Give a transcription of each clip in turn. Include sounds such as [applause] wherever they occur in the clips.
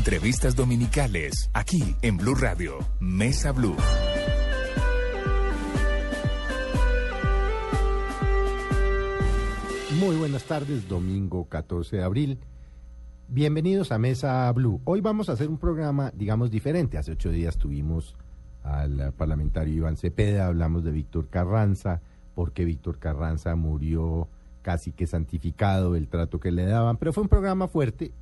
Entrevistas dominicales, aquí en Blue Radio, Mesa Blue. Muy buenas tardes, domingo 14 de abril. Bienvenidos a Mesa Blue. Hoy vamos a hacer un programa, digamos, diferente. Hace ocho días tuvimos al parlamentario Iván Cepeda, hablamos de Víctor Carranza, porque Víctor Carranza murió casi que santificado el trato que le daban, pero fue un programa fuerte,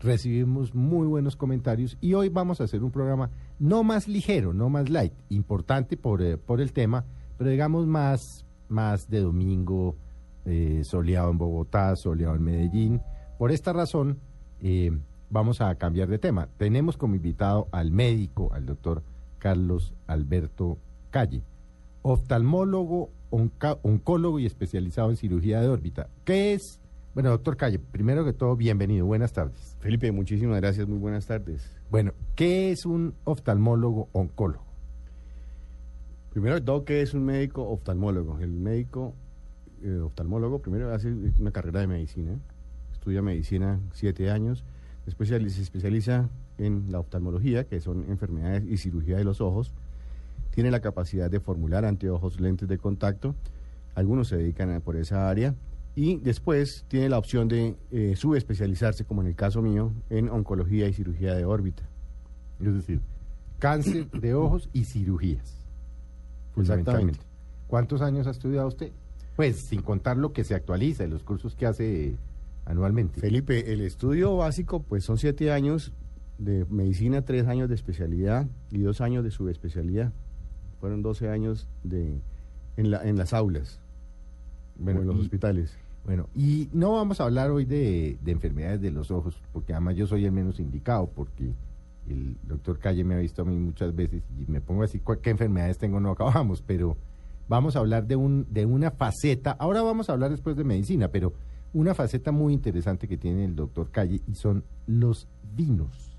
recibimos muy buenos comentarios y hoy vamos a hacer un programa no más ligero, no más light, importante por, eh, por el tema, pero digamos más, más de domingo, eh, soleado en Bogotá, soleado en Medellín. Por esta razón, eh, vamos a cambiar de tema. Tenemos como invitado al médico, al doctor Carlos Alberto Calle, oftalmólogo, oncólogo y especializado en cirugía de órbita. ¿Qué es? Bueno, doctor Calle, primero que todo, bienvenido, buenas tardes. Felipe, muchísimas gracias, muy buenas tardes. Bueno, ¿qué es un oftalmólogo oncólogo? Primero que todo, ¿qué es un médico oftalmólogo? El médico eh, oftalmólogo primero hace una carrera de medicina, estudia medicina siete años, después se especializa en la oftalmología, que son enfermedades y cirugía de los ojos, tiene la capacidad de formular anteojos, lentes de contacto, algunos se dedican a, por esa área, y después tiene la opción de eh, subespecializarse, como en el caso mío, en oncología y cirugía de órbita. Es decir, cáncer de ojos y cirugías. Exactamente. ¿Cuántos años ha estudiado usted? Pues sin contar lo que se actualiza y los cursos que hace anualmente. Felipe, el estudio básico pues son siete años de medicina, tres años de especialidad y dos años de subespecialidad. Fueron doce años de, en, la, en las aulas, bueno, en los hospitales. Bueno, y no vamos a hablar hoy de, de, enfermedades de los ojos, porque además yo soy el menos indicado, porque el doctor Calle me ha visto a mí muchas veces y me pongo así, ¿qué enfermedades tengo? No acabamos, pero vamos a hablar de, un, de una faceta, ahora vamos a hablar después de medicina, pero una faceta muy interesante que tiene el doctor Calle y son los vinos.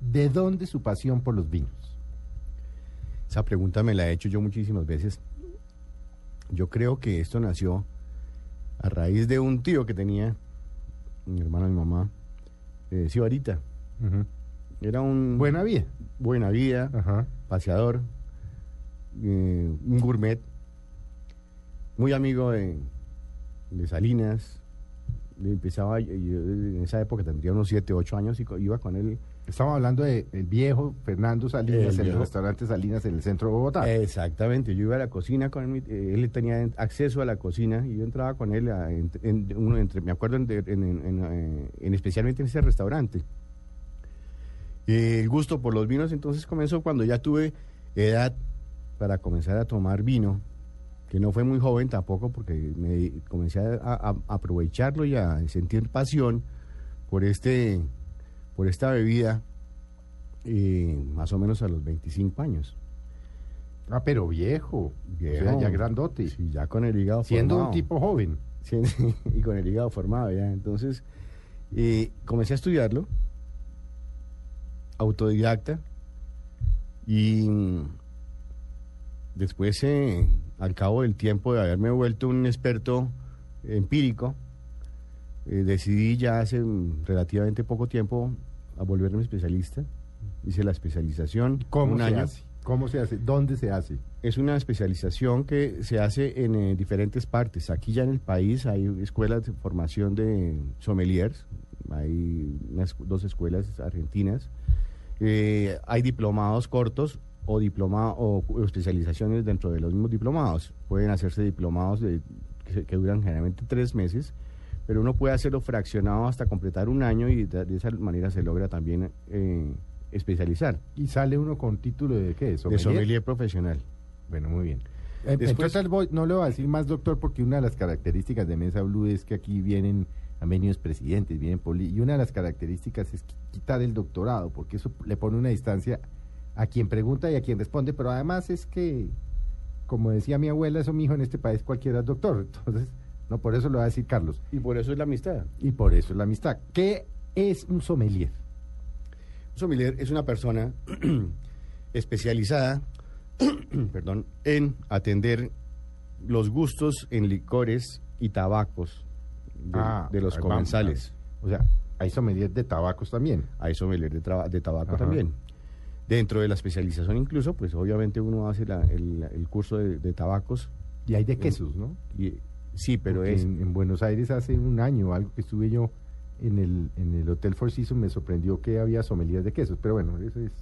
¿De dónde su pasión por los vinos? Esa pregunta me la he hecho yo muchísimas veces. Yo creo que esto nació a raíz de un tío que tenía, mi hermano y mi mamá, eh, Sibarita. Era un... Buena vida. Buena vida, paseador, eh, un gourmet, muy amigo de, de Salinas. Empezaba, en esa época tendría unos 7, 8 años y iba con él Estamos hablando del viejo Fernando Salinas, en el restaurante Salinas en el centro de Bogotá. Exactamente, yo iba a la cocina con él, eh, él tenía acceso a la cocina y yo entraba con él, en, uno entre, me acuerdo en, eh, en, especialmente en ese restaurante. el gusto por los vinos entonces comenzó cuando ya tuve edad para comenzar a tomar vino, que no fue muy joven tampoco porque me comencé a aprovecharlo y a sentir pasión por este por esta bebida eh, más o menos a los 25 años. Ah, pero viejo, viejo. ya grandote. Sí, ya con el hígado Siendo un tipo joven. [laughs] y con el hígado formado ya. Entonces, eh, comencé a estudiarlo, autodidacta, y después, eh, al cabo del tiempo de haberme vuelto un experto empírico, eh, decidí ya hace relativamente poco tiempo a volverme especialista. Hice la especialización. ¿Cómo un se año. hace? ¿Cómo se hace? ¿Dónde se hace? Es una especialización que se hace en eh, diferentes partes. Aquí ya en el país hay escuelas de formación de sommeliers, hay dos escuelas argentinas. Eh, hay diplomados cortos o, diploma, o, especializaciones dentro de los mismos diplomados. Pueden hacerse diplomados de, que duran generalmente tres meses pero uno puede hacerlo fraccionado hasta completar un año y de, esa manera se logra también eh, especializar. ¿Y sale uno con título de qué? ¿Sommelier? De sommelier profesional. Bueno, muy bien. Eh, Después, Entonces, no le voy a decir más, doctor, porque una de las características de Mesa Blue es que aquí vienen, han venido presidentes, vienen poli, y una de las características es quitar el doctorado, porque eso le pone una distancia a quien pregunta y a quien responde, pero además es que, como decía mi abuela, eso mi hijo en este país cualquiera es doctor, [laughs] entonces no, por eso lo va a decir Carlos. Y por eso es la amistad. Y por eso es la amistad. ¿Qué es un sommelier? Un sommelier es una persona [clears throat] especializada, [clears throat] perdón, en atender los gustos en licores y tabacos de, ah, los comensales. O sea, Hay sommelier de tabacos también. Hay sommelier de, traba- de tabaco Ajá. también. Dentro de la especialización incluso, pues obviamente uno hace la- el, el curso de, de tabacos. Y hay de quesos, ¿no? Y, sí, pero Porque es... En, en Buenos Aires hace un año, algo que estuve yo en el, en el Hotel Four Seasons, me sorprendió que había sommelier de quesos. Pero bueno, eso es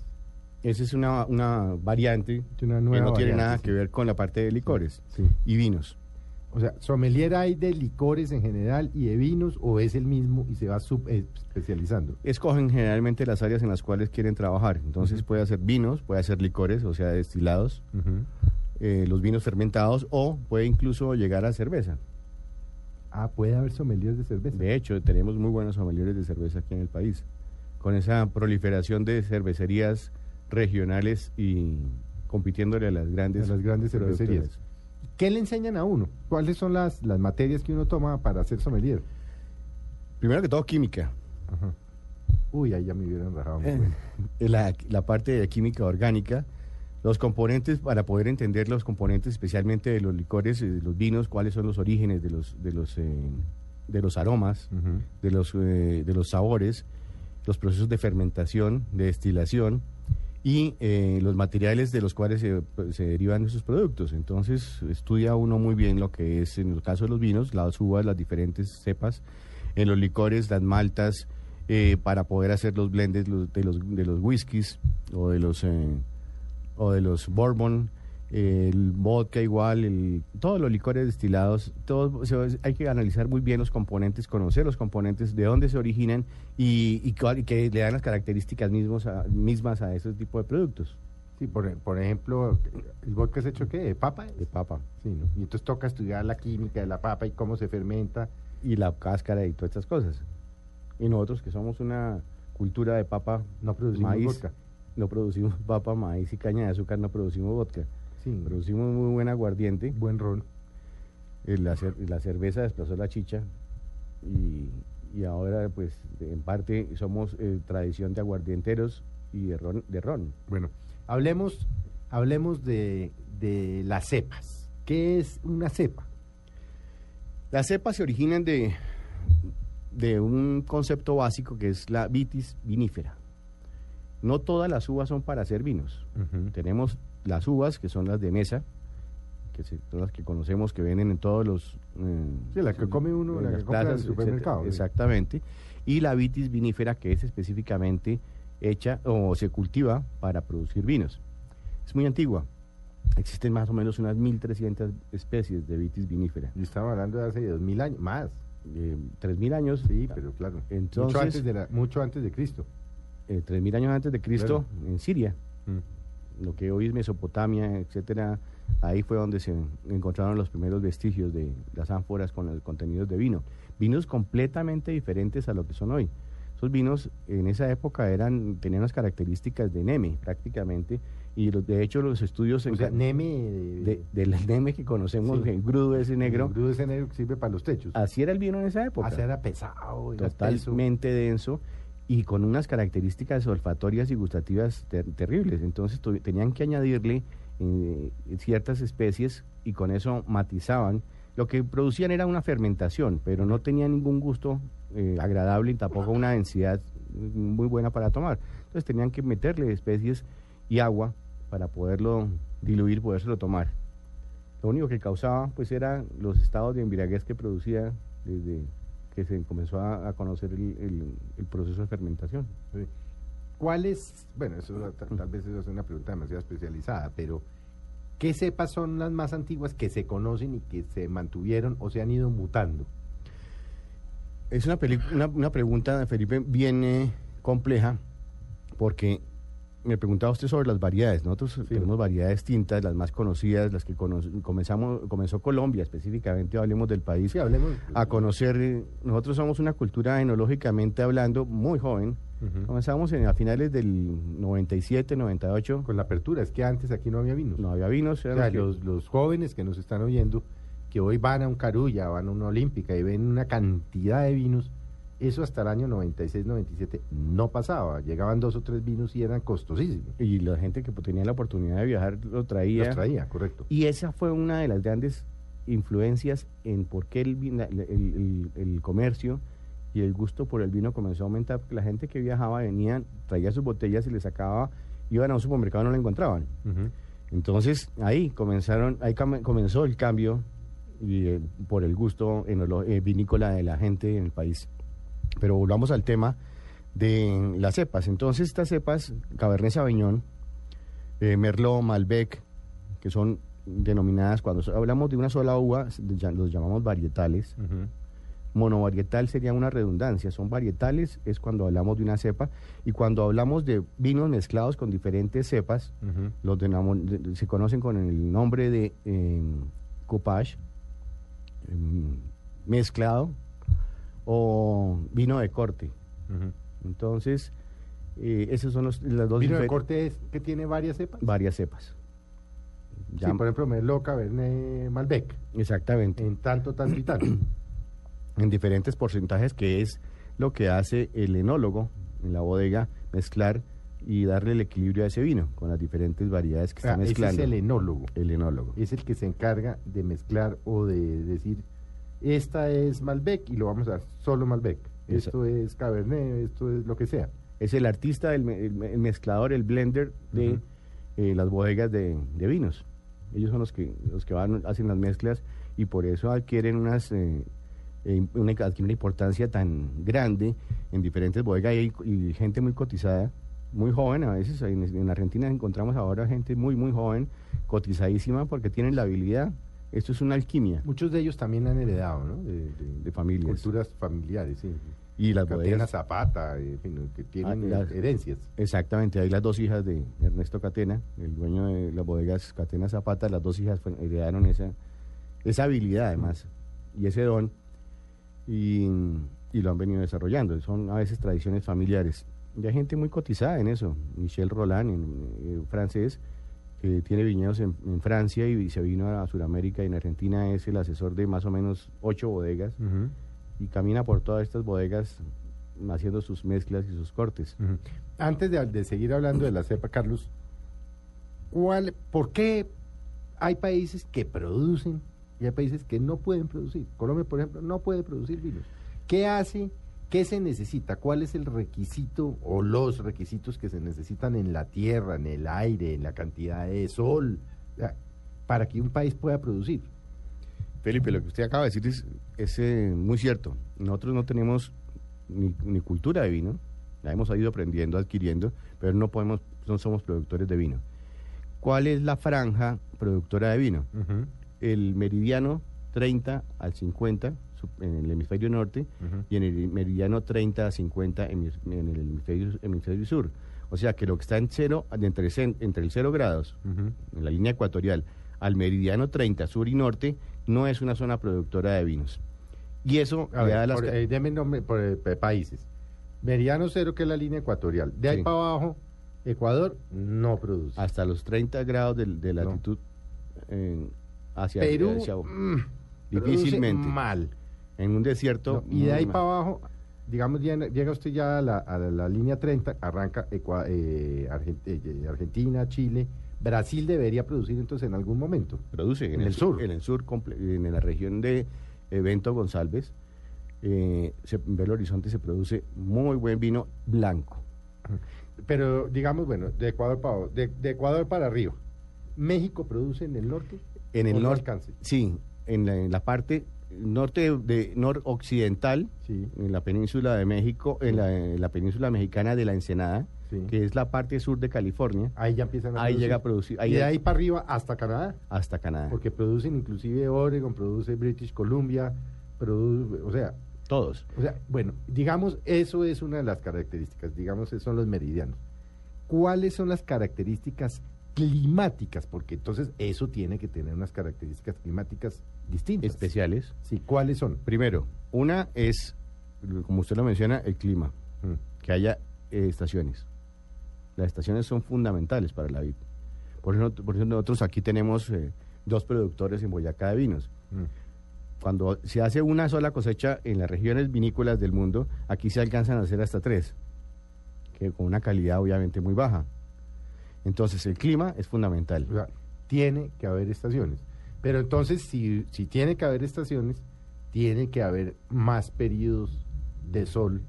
Esa es una, una variante una que nueva no tiene variante, nada sí. que ver con la parte de licores Sí. y vinos. O sea, sommelier hay de licores en general y de vinos, o es el mismo y se va eh, especializando. Escogen generalmente las áreas en las cuales quieren trabajar. Entonces Ujú. puede hacer vinos, puede hacer licores, o sea, destilados, Ujú. Eh, los vinos fermentados o puede incluso llegar a cerveza. Ah, puede haber sommeliers de cerveza. De hecho, tenemos muy buenos sommeliers de cerveza aquí en el país. Con esa proliferación de cervecerías regionales y compitiéndole a las grandes, A las grandes cervecerías. ¿Qué le enseñan a uno? ¿Cuáles son las, las materias que uno toma para ser sommelier? Primero que todo, química. Ajá. Uy, ahí ya me hubieran rajado. muy Eh, [laughs] la, la parte de química orgánica, los componentes, para poder entender los componentes, especialmente de los licores, de los vinos, cuáles son los orígenes de los, de los, eh, de los aromas, Ujú. de los, eh, de los sabores, los procesos de fermentación, de destilación y eh, los materiales de los cuales se, se derivan esos productos. Entonces, estudia uno muy bien lo que es, en el caso de los vinos, las uvas, las diferentes cepas, en los licores, las maltas, eh, para poder hacer los blends los- de, los, de los whiskies o de los, eh, o de los bourbon, el vodka igual, el, todos los licores destilados, todos, o sea, hay que analizar muy bien los componentes, conocer los componentes, de dónde se originan y, y cuál- y que le dan las características mismos a- mismas a ese tipo de productos Sí, por, por ejemplo, ¿el vodka es hecho qué? ¿De papa? de papa Sí, ¿no? Y entonces toca estudiar la química de la papa y cómo se fermenta. y la cáscara y todas estas cosas. Y nosotros que somos una cultura de papa, No producimos maíz, vodka. No producimos [laughs] papa, maíz y caña de azúcar, no producimos vodka. Sí, Producimos muy buen aguardiente. buen ron. Eh, La, cer- la cerveza desplazó la chicha y, y ahora pues en parte somos eh, tradición de aguardienteros y de ron. De ron. Bueno, hablemos, hablemos de, de las cepas. ¿Qué es una cepa? Las cepas se originan de, de un concepto básico que es la vitis vinífera. No todas las uvas son para hacer vinos. Tenemos las uvas, que son las de mesa, que son las que conocemos, que venden en todos los... eh, Sí, la que come uno, en la que las compra en el supermercado, etcétera. sí. Exactamente. Y la vitis vinífera, que es específicamente hecha o se cultiva para producir vinos. Es muy antigua. Existen más o menos unas 1.300 especies de vitis vinífera. Yo estaba hablando de hace dos mil años, más. Eh, 3.000 años. Sí, pero claro. mucho, Entonces- antes de la, mucho antes de Cristo. Eh, 3.000 años antes de Cristo en Siria, Mm. lo que hoy es Mesopotamia, etcétera. Ahí fue donde se encontraron los primeros vestigios de las ánforas con los contenidos de vino. Vinos completamente diferentes a lo que son hoy. Esos vinos en esa época eran tenían las características de Neme prácticamente y los- de hecho los estudios O sea, Neme. de, del Neme que conocemos, Sí. el grudo ese negro, El grudo ese negro que sirve para los techos. así era el vino en esa época. Así era pesado. espeso. totalmente denso y con unas características olfatorias y gustativas ter- terribles. Entonces tenían que añadirle eh, ciertas especies y con eso matizaban. Lo que producían era una fermentación, pero no tenía ningún gusto eh, agradable y tampoco una densidad muy buena para tomar. Entonces tenían que meterle especies y agua para poderlo diluir, podérselo tomar. Lo único que causaba pues era los estados de embriaguez que producía desde que se comenzó a, a conocer el, el- el proceso de fermentación. Sí. ¿Cuál es? Bueno, eso ta- tal, vez eso es una pregunta demasiado especializada, pero ¿qué cepas son las más antiguas que se conocen y que se mantuvieron o se han ido mutando? Es una, peli- una, una pregunta, Felipe, bien eh, compleja, porque me preguntaba usted sobre las variedades. Nosotros tenemos variedades distintas, las más conocidas, las que comenzamos, comenzó Colombia específicamente, hablemos del país, Sí, hablemos. a conocer. eh, Nosotros somos una cultura enológicamente hablando muy joven. Comenzamos en, a finales del 97, 98. Con la apertura, es que antes aquí no había vinos. No había vinos. O sea, los, los jóvenes que nos están oyendo, que hoy van a un Carulla, van a una Olímpica y ven una cantidad de vinos, eso hasta el año 96, 97 no pasaba. Llegaban dos o tres vinos y eran costosísimos. y la gente que tenía la oportunidad de viajar lo traía. Los traía, correcto. Y esa fue una de las grandes influencias en por qué el, el- el- el- el comercio y el gusto por el vino comenzó a aumentar porque la gente que viajaba venía, traía sus botellas y les sacaba, iban a un supermercado y no la encontraban. Entonces ahí comenzaron, ahí comenzó el cambio y, eh, por el gusto enolo- eh, vinícola de la gente en el país. Pero volvamos al tema de las cepas. Entonces estas cepas, Cabernet Sauvignon, eh, Merlot, Malbec, que son denominadas, cuando hablamos de una sola uva, los llamamos varietales. Monovarietal sería una redundancia, son varietales, es cuando hablamos de una cepa, y cuando hablamos de vinos mezclados con diferentes cepas, los se conocen con el nombre de eh, coupage, em, mezclado, o vino de corte. Entonces, eh, esos son los, las dos Vino de corte es que tiene varias cepas. varias cepas. Sí, Ya- por ejemplo, Merlot, Cabernet, Malbec. exactamente. En tanto, tanto y tanto. en diferentes porcentajes, que es lo que hace el enólogo en la bodega, mezclar y darle el equilibrio a ese vino con las diferentes variedades que sea, está ese es mezclando. el enólogo. el enólogo. Es el que se encarga de mezclar o de decir, esta es Malbec y lo vamos a dar solo Malbec. Esto es Cabernet, esto es lo que sea. Es el artista, el, el el mezclador, el blender de eh, las bodegas de, de vinos. Ellos son los que los que van hacen las mezclas y por eso adquieren unas eh, eh, una, adquieren una importancia tan grande en diferentes bodegas y, y gente muy cotizada, muy joven. A veces en, en Argentina encontramos ahora gente muy muy joven, cotizadísima porque tienen la habilidad. Esto es una alquimia Muchos de ellos también han heredado, ¿no? De, de- de familias. culturas familiares, sí. Y las Catena Zapata, en fin, que tienen Ah, eh, las- herencias. Exactamente, hay las dos hijas de Ernesto Catena, el dueño de las bodegas Catena Zapata, las dos hijas heredaron esa, esa habilidad además y ese don y, y lo han venido desarrollando. Son a veces tradiciones familiares. Y hay gente muy cotizada en eso. Michel Roland, en, eh, francés, que tiene viñedos en, en Francia y se vino a Sudamérica y en Argentina es el asesor de más o menos ocho bodegas y camina por todas estas bodegas haciendo sus mezclas y sus cortes. Antes de, de seguir hablando de la cepa, Carlos, ¿cuál, ¿por qué hay países que producen y hay países que no pueden producir? Colombia, por ejemplo, no puede producir vinos. ¿Qué hace? ¿Qué se necesita? ¿Cuál es el requisito o los requisitos que se necesitan en la tierra, en el aire, en la cantidad de sol, para que un país pueda producir? Felipe, lo que usted acaba de decir es, es, eh, muy cierto. Nosotros no tenemos ni, ni cultura de vino, la hemos ido aprendiendo, adquiriendo, pero no podemos, no somos productores de vino. ¿Cuál es la franja productora de vino? El meridiano 30 al 50 su- en el hemisferio norte Ujú. y en el meridiano 30 a 50 hemis- en el hemisferio, hemisferio sur. O sea que lo que está en cero, entre, entre el 0 grados Ujú. en la línea ecuatorial, al meridiano 30 sur y norte, no es una zona productora de vinos. Y eso A ver, da las por- eh, deme nombre por eh, pa- países. Meridiano cero, que es la línea ecuatorial. De ahí Sí. para abajo, Ecuador no produce. hasta los 30 grados de, de No. latitud eh, hacia, Perú, hacia- mm, difícilmente. mal. En un desierto. No, y de ahí para abajo, digamos, llega, usted ya a la, a la- línea 30, arranca Ecua- eh, eh, Argentina, Chile. Brasil debería producir entonces en algún momento. produce en, en el, el sur, en el sur en la región de eh, Bento González eh, se, en Belo Horizonte se produce muy buen vino blanco Pero digamos, bueno, de Ecuador para abajo, de, de Ecuador para arriba. ¿México produce en el norte? en ¿O el no norte sí en la, en la parte norte de, de noroccidental Sí, en la península de México en la, en la península mexicana de la Ensenada sí. que es la parte sur de California Ahí ya empiezan a ahí producir. llega a producir ahí y de ahí para arriba hasta Canadá. hasta Canadá Porque producen inclusive Oregon, produce British Columbia, produce, o sea, todos o sea, bueno, digamos, eso es una de las características, digamos, son los meridianos. ¿Cuáles son las características climáticas? Porque entonces eso tiene que tener unas características climáticas distintas. especiales Sí, ¿cuáles son? primero una es como usted lo menciona el clima Mm. que haya eh, estaciones. Las estaciones son fundamentales para la vid. Por eso, por eso nosotros aquí tenemos eh, dos productores en Boyacá de vinos. Mm. Cuando se hace una sola cosecha en las regiones vinícolas del mundo, aquí se alcanzan a hacer hasta tres, que con una calidad obviamente muy baja. Entonces el clima es fundamental. O sea, tiene que haber estaciones. Pero entonces, si, si tiene que haber estaciones, tiene que haber más periodos de sol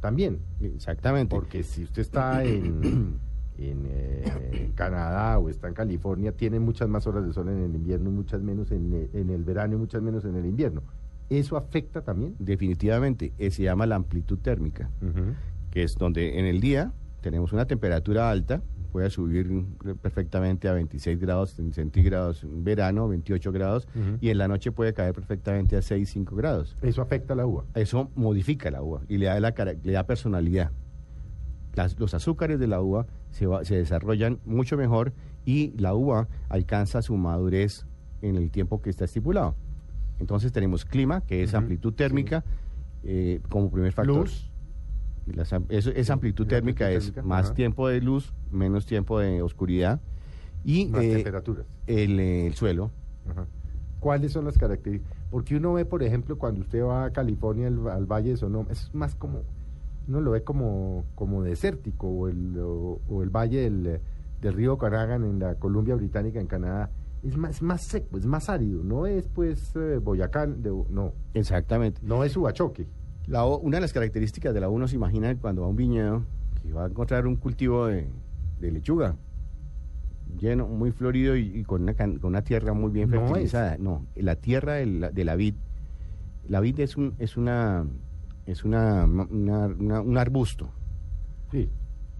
también. Exactamente. Porque si usted está en, [clears throat] en eh, Canadá o está en California, tiene muchas más horas de sol en el invierno y muchas menos en, el- en el verano y muchas menos en el invierno. ¿Eso afecta también? Definitivamente, eh, se llama la amplitud térmica, que es donde en el día tenemos una temperatura alta, puede subir perfectamente a 26 grados centígrados en verano, 28 grados, y en la noche puede caer perfectamente a 6, 5 grados. ¿Eso afecta a la uva? Eso modifica la uva y le da, la, le da personalidad. Las- los azúcares de la uva se, va- se desarrollan mucho mejor y la uva alcanza su madurez en el tiempo que está estipulado. Entonces tenemos clima, que es amplitud térmica, eh, como primer factor. Luz. Las esa amplitud la térmica amplitud es térmica, más ajá. tiempo de luz, menos tiempo de oscuridad y Más eh, temperaturas. el, eh, el suelo. Ajá. ¿Cuáles son las características? Porque uno ve, por ejemplo, cuando usted va a California, al, al Valle de Sonoma, es más como, uno lo ve como, como desértico, o el, o, o el Valle del, del río Caragan en la Columbia Británica, en Canadá, es más, es más seco, es más árido, no es pues eh, Boyacá, de- no, Exactamente. no es Ubachoque. La o- una de las características de la uno se imagina cuando va a un viñedo que va a encontrar un cultivo de, de lechuga lleno, muy florido y, y con, una, con una tierra muy bien No es. fertilizada. No, la tierra de la, de la vid, la vid es un es una es una, una- una- un arbusto Sí,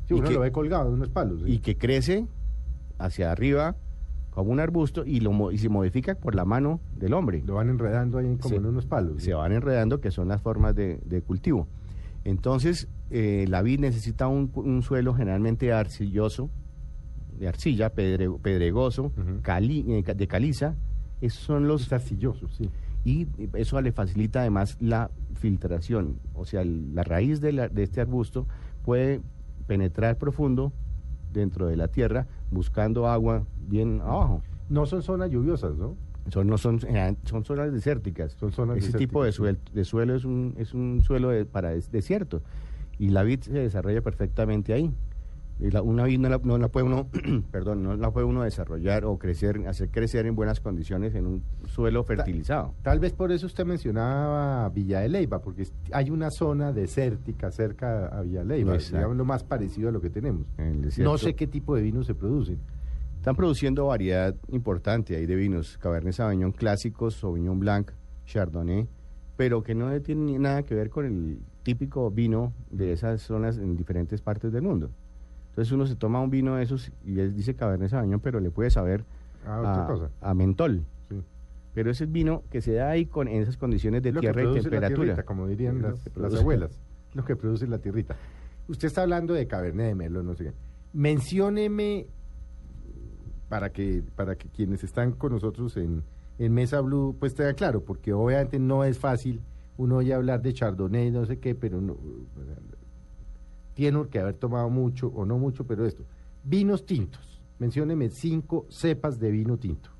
sí ¿Y uno qué? lo ve colgado de unos palos. sí. y que crece hacia arriba como un arbusto y, lo, y se modifica por la mano del hombre. Lo van enredando ahí como Sí. en unos palos. sí. se van enredando, que son las formas de, de cultivo. Entonces, eh, la vid necesita un, suelo generalmente arcilloso, de arcilla, pedre- pedregoso, cali- eh, de caliza. Esos son los... Es arcilloso, sí. Y eso le facilita además la filtración. O sea, el- la raíz de, la- de este arbusto puede penetrar profundo dentro de la tierra buscando agua bien abajo. No son zonas lluviosas, ¿no? Son, no son, eh, son zonas desérticas. Son zonas Ese tipo de, desérticas, suel- de suelo es un, es un suelo de- para des- desierto. Y la vid se desarrolla perfectamente ahí. Y la- una vid no la, no la puede uno, [clears throat] perdón, no la puede uno desarrollar o crecer, hacer crecer en buenas condiciones en un suelo fertilizado. Tal vez por eso usted mencionaba Villa de Leyva, porque hay una zona desértica cerca a Villa de Leyva, digamos lo más parecido a lo que tenemos. No sé qué tipo de vinos se producen. Están produciendo variedad importante ahí de vinos, Cabernet Sauvignon clásicos, Sauvignon Blanc, Chardonnay, pero que no tienen nada que ver con el típico vino de esas zonas en diferentes partes del mundo. Entonces uno se toma un vino de esos y él dice Cabernet Sauvignon, pero le puede saber Ah, a, mentol. Sí. Pero ese es vino que se da ahí con en esas condiciones de Lo tierra y produce la temperatura. tierrita, como dirían las, abuelas. Lo que produce la tierrita. Usted está hablando de Cabernet de Merlot, no sé qué. Mencióneme, para que, para que quienes están con nosotros en, en Mesa Blue, pues tengan claro, porque obviamente no es fácil uno oye hablar de Chardonnay, no sé qué, pero no, tiene que haber tomado mucho o no mucho, pero esto. Vinos tintos. Mencióneme cinco cepas de vino tinto.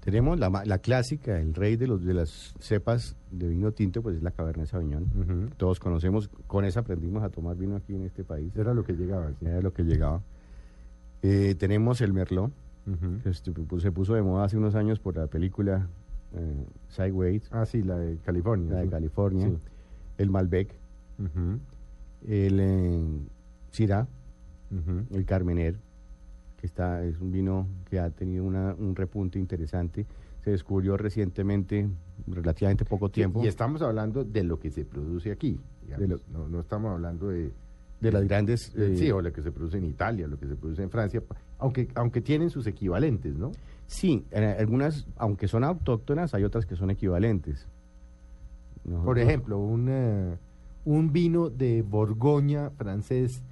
Tenemos la, la clásica, el rey de los de las cepas de vino tinto, pues es la Cabernet Sauvignon. Ujú. Todos conocemos, con esa aprendimos a tomar vino aquí en este país. Era lo que llegaba. sí. Era lo que llegaba. Eh, tenemos el Merlot, que se puso de moda hace unos años por la película eh, Sideways, Ah, sí, la de California. la de. California. Sí. El Malbec, Ujú, el eh, Syrah, el Carmener, que está, es un vino que ha tenido una- un repunte interesante. Se descubrió recientemente, relativamente poco tiempo, Y estamos hablando de lo que se produce aquí. digamos. De lo- no, no estamos hablando de, de las grandes... de- eh, sí, o lo que se produce en Italia, lo que se produce en Francia, aunque, aunque tienen sus equivalentes, ¿no? Sí, eh, algunas, aunque son autóctonas, hay otras que son equivalentes. Por ejemplo, un, eh, un vino de Borgoña francés,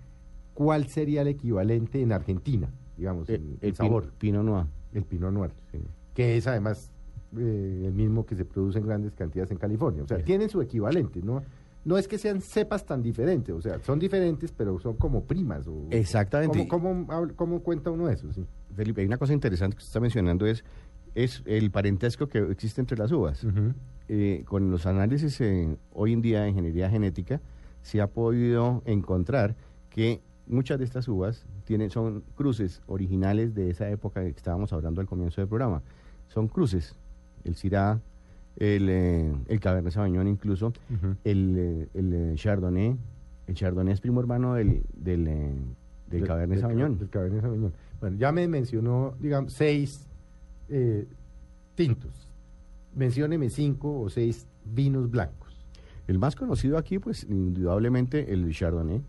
¿cuál sería el equivalente en Argentina, digamos, el, en, el en sabor? pin- Pinot Noir. El Pinot Noir, sí. que es además eh, el mismo que se produce en grandes cantidades en California. O sea, tienen su equivalente, ¿no? No es que sean cepas tan diferentes, o sea, son diferentes, pero son como primas. O, Exactamente. ¿Cómo, cómo, habl- cómo cuenta uno eso? Sí. Felipe, hay una cosa interesante que usted está mencionando es, es el parentesco que existe entre las uvas. Eh, con los análisis eh, hoy en día de ingeniería genética se ha podido encontrar que muchas de estas uvas tienen, son cruces originales de esa época que estábamos hablando al comienzo del programa. Son cruces. El Syrah, el, eh, el Cabernet Sauvignon incluso, el, eh, el eh, Chardonnay. El Chardonnay es primo hermano del, del, eh, del De- Cabernet del ca- Sauvignon. del Cabernet Sauvignon. Bueno, ya me mencionó, digamos, seis eh, tintos. Mencióneme cinco o seis vinos blancos. El más conocido aquí, pues indudablemente el Chardonnay,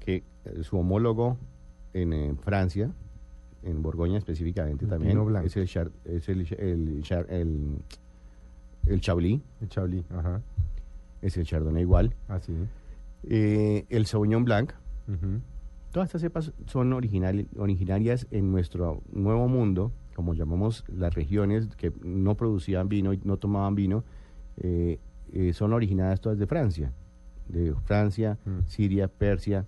que eh, su homólogo en eh, Francia, en Borgoña específicamente El también, es el, Char- es el, el, el, Chablis, El Chablis, ajá. es el Chardonnay igual. Así. Eh, el Sauvignon Blanc, Todas estas cepas son original- originarias en nuestro nuevo mundo, como llamamos las regiones que no producían vino y no tomaban vino, eh, eh, son originadas todas de Francia. De Francia, Mm. Siria, Persia.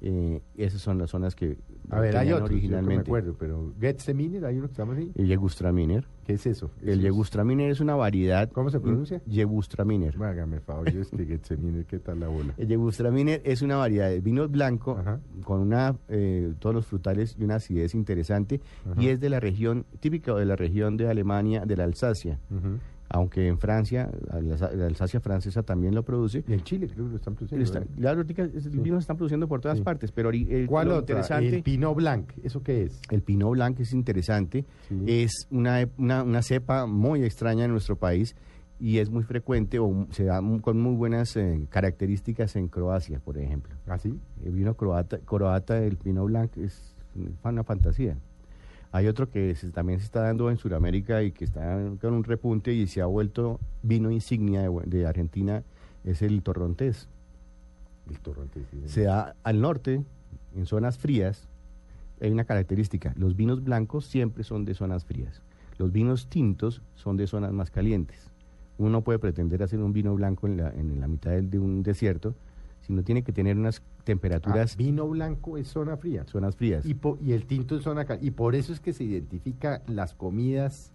Eh, esas son las zonas que A ver, hay otros, yo que me originalmente. acuerdo, pero Getseminer, hay uno que se llama así. El Yegustraminer. ¿Qué es eso? El es- Yegustraminer es una variedad. ¿Cómo se pronuncia? Yegustraminer. Hágame favor, yo es que Getseminer, ¿qué tal la bola? El Yegustraminer es una variedad de vino blanco Ajá. con una eh, todos los frutales y una acidez interesante Ajá. y es de la región típica de la región de Alemania de la Alsacia. Ujú. Aunque en Francia, la, la Alsacia francesa también lo produce. Y en Chile creo que lo están produciendo. Está- ¿verdad? las horticas, esos vinos se están produciendo por todas Sí. partes, pero el, ¿Cuál lo interesante, El Pinot Blanc, ¿eso qué es? el Pinot Blanc es interesante, Sí. es una, una, una cepa muy extraña en nuestro país y es muy frecuente o se da con muy buenas eh, características en Croacia, por ejemplo. ¿Así? El vino croata, croata el Pinot Blanc es una fantasía. Hay otro que se- también se está dando en Sudamérica y que está con un repunte y se ha vuelto vino insignia de, de Argentina, es el Torrontés. El torrente. sí. Se da al norte, en zonas frías, hay una característica, los vinos blancos siempre son de zonas frías, los vinos tintos son de zonas más calientes. Uno no puede pretender hacer un vino blanco en la, en la mitad del- de un desierto, sino tiene que tener unas Ah, temperaturas, vino blanco es zona fría. zonas frías. Y, po- y el tinto es zona caliente. Y por eso es que se identifica las comidas,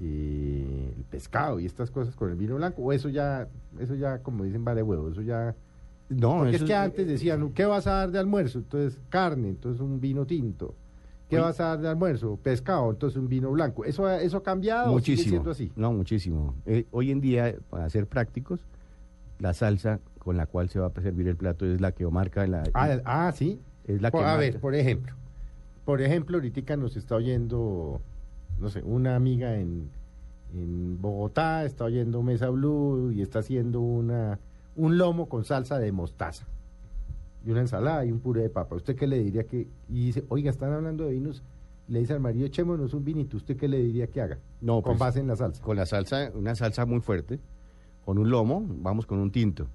eh, el pescado y estas cosas con el vino blanco. O eso ya, eso ya, como dicen, vale huevo. Eso ya. No, Porque es eso que antes decían, ¿qué vas a dar de almuerzo? Entonces, carne, entonces un vino tinto. ¿Qué vas a dar de almuerzo? Pescado, entonces un vino blanco. ¿Eso, ha- eso ha cambiado o sigue muchísimo. siendo así? No, muchísimo. Eh, hoy en día, para ser prácticos, la salsa con la cual se va a servir el plato es la que marca la Ah, ah, sí. es la que a marca. ver, por ejemplo. Por ejemplo, ahorita nos está oyendo, no sé, una amiga en, en Bogotá, está oyendo Mesa Blue y está haciendo una, un lomo con salsa de mostaza. Y una ensalada y un puré de papa. ¿Usted qué le diría que...? Y dice, oiga, están hablando de vinos. Le dice al marido, echémonos un vinito. ¿Usted qué le diría que haga? No, con pues, base en la salsa. con la salsa, una salsa muy fuerte, con un lomo, vamos con un tinto.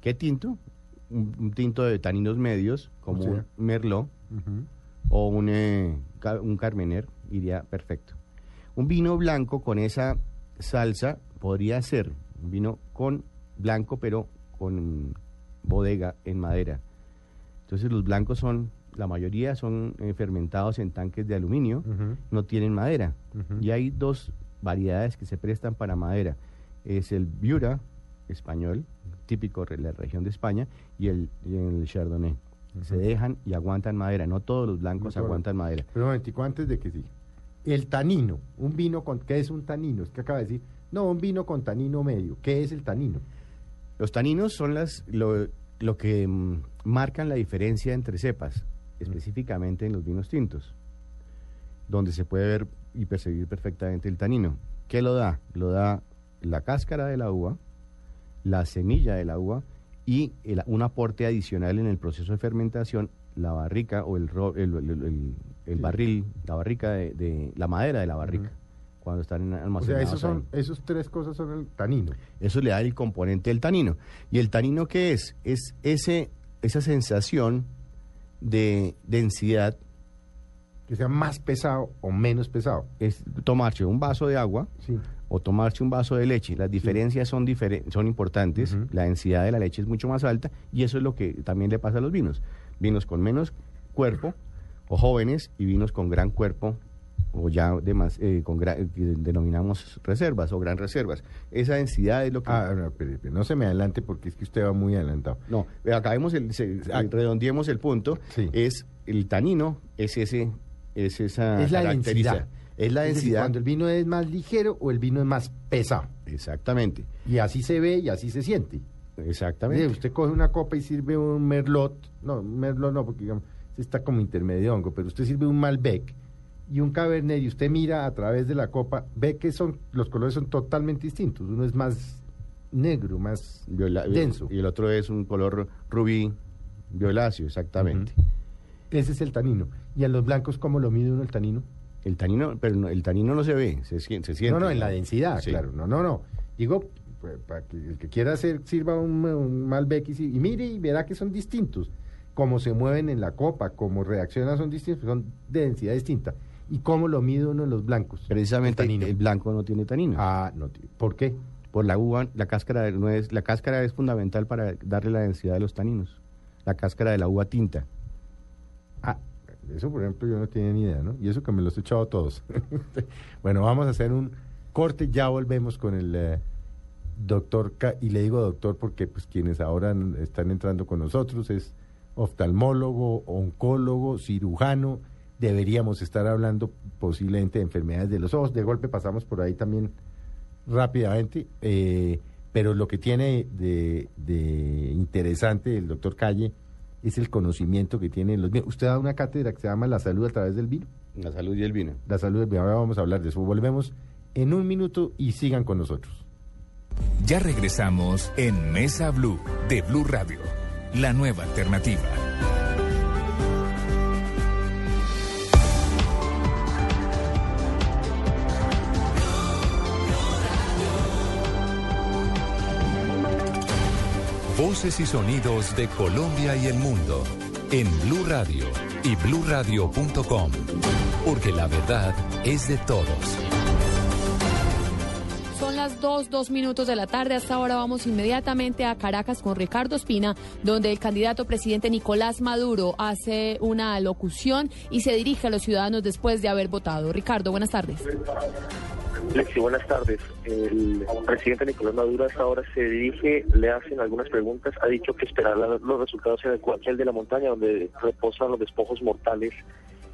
¿Qué tinto? Un, un tinto de taninos medios, como Sí. un merlot o un, eh, un carmener, iría perfecto. Un vino blanco con esa salsa podría ser un vino con blanco, pero con bodega en madera. Entonces los blancos son, la mayoría son eh, fermentados en tanques de aluminio, no tienen madera. Y hay dos variedades que se prestan para madera. Es el Viura español, típico de la región de España, y el, y el Chardonnay. Se dejan y aguantan madera. No todos los blancos No aguantan madera. Pero un momentico, antes de que siga. El tanino, un vino con... ¿Qué es un tanino? Es que acaba de decir, no, un vino con tanino medio. ¿Qué es el tanino? Los taninos son las lo, lo que mm, marcan la diferencia entre cepas, específicamente en los vinos tintos, donde se puede ver y percibir perfectamente el tanino. ¿Qué lo da? Lo da la cáscara de la uva, la semilla de la uva y el- un aporte adicional en el proceso de fermentación, la barrica o el, ro- el, el- el- el Sí. barril, la barrica de, de- la madera de la barrica, cuando están en O sea, almacenados esos son, ahí. esos tres cosas son el tanino. Eso le da el componente del tanino. ¿Y el tanino qué es? Es ese, esa sensación de densidad, Que sea más pesado o menos pesado. es tomarse un vaso de agua Sí. O tomarse un vaso de leche. Las diferencias son, diferen- son importantes, la densidad de la leche es mucho más alta y eso es lo que también le pasa a los vinos. Vinos con menos cuerpo o jóvenes y vinos con gran cuerpo o ya de más, eh, con denominamos reservas o gran reservas. Esa densidad es lo que... Ah, no, se me adelante porque es que usted va muy adelantado. No, acabemos el, se- Ah. redondeemos el punto. Sí. Es el tanino, es ese, es esa es la densidad. Es la Es decir, densidad. cuando el vino es más ligero o el vino es más pesado. Exactamente. Y así se ve y así se siente. Exactamente. Usted coge una copa y sirve un merlot, no, un merlot no, porque digamos, está como intermedio hongo, pero usted sirve un Malbec y un Cabernet y usted mira a través de la copa, ve que son los colores son totalmente distintos. Uno es más negro, más Viola- denso. Y el otro es un color rubí violáceo, exactamente. Ese es el tanino. ¿Y en los blancos cómo lo mide uno el tanino? El tanino, pero no- el tanino no se ve, se, sien- se siente. No, no, en la densidad, Sí. claro. No, no, no. Digo, pues, para que el que quiera hacer, sirva un, un Malbec y, mire y verá que son distintos. Cómo se mueven en la copa, cómo reaccionan son distintos, son de densidad distinta. ¿Y cómo lo mide uno en los blancos? Precisamente El el, blanco no tiene tanino. Ah, no. ¿Por qué? Por la uva, la cáscara no es, la cáscara es fundamental para darle la densidad de los taninos. La cáscara de la uva tinta. Ah, eso por ejemplo yo no tenía ni idea, ¿no? Y eso que me los he echado todos. [laughs] bueno, vamos a hacer un corte, ya volvemos con el eh, doctor, y le digo doctor porque pues quienes ahora están entrando con nosotros es oftalmólogo, oncólogo, cirujano, deberíamos estar hablando posiblemente de enfermedades de los ojos, de golpe pasamos por ahí también rápidamente, eh, pero lo que tiene de interesante el doctor Calle es el conocimiento que tiene en los vinos. Usted da una cátedra que se llama La salud a través del vino. La salud y el vino. La salud del vino. Ahora vamos a hablar de eso. Volvemos en un minuto y sigan con nosotros. Ya regresamos en Mesa Blue de Blue Radio, la nueva alternativa. Voces y sonidos de Colombia y el mundo en Blue Radio y bluradio.com, porque la verdad es de todos. Son las 2, 2 minutos de la tarde. Hasta ahora vamos inmediatamente a Caracas con Ricardo Espina, donde el candidato presidente Nicolás Maduro hace una locución y se dirige a los ciudadanos después de haber votado. Ricardo, buenas tardes. Lexi, buenas tardes. El presidente Nicolás Maduro hasta ahora se dirige, le hacen algunas preguntas, ha dicho que esperará los resultados en el cuartel de la montaña donde reposan los despojos mortales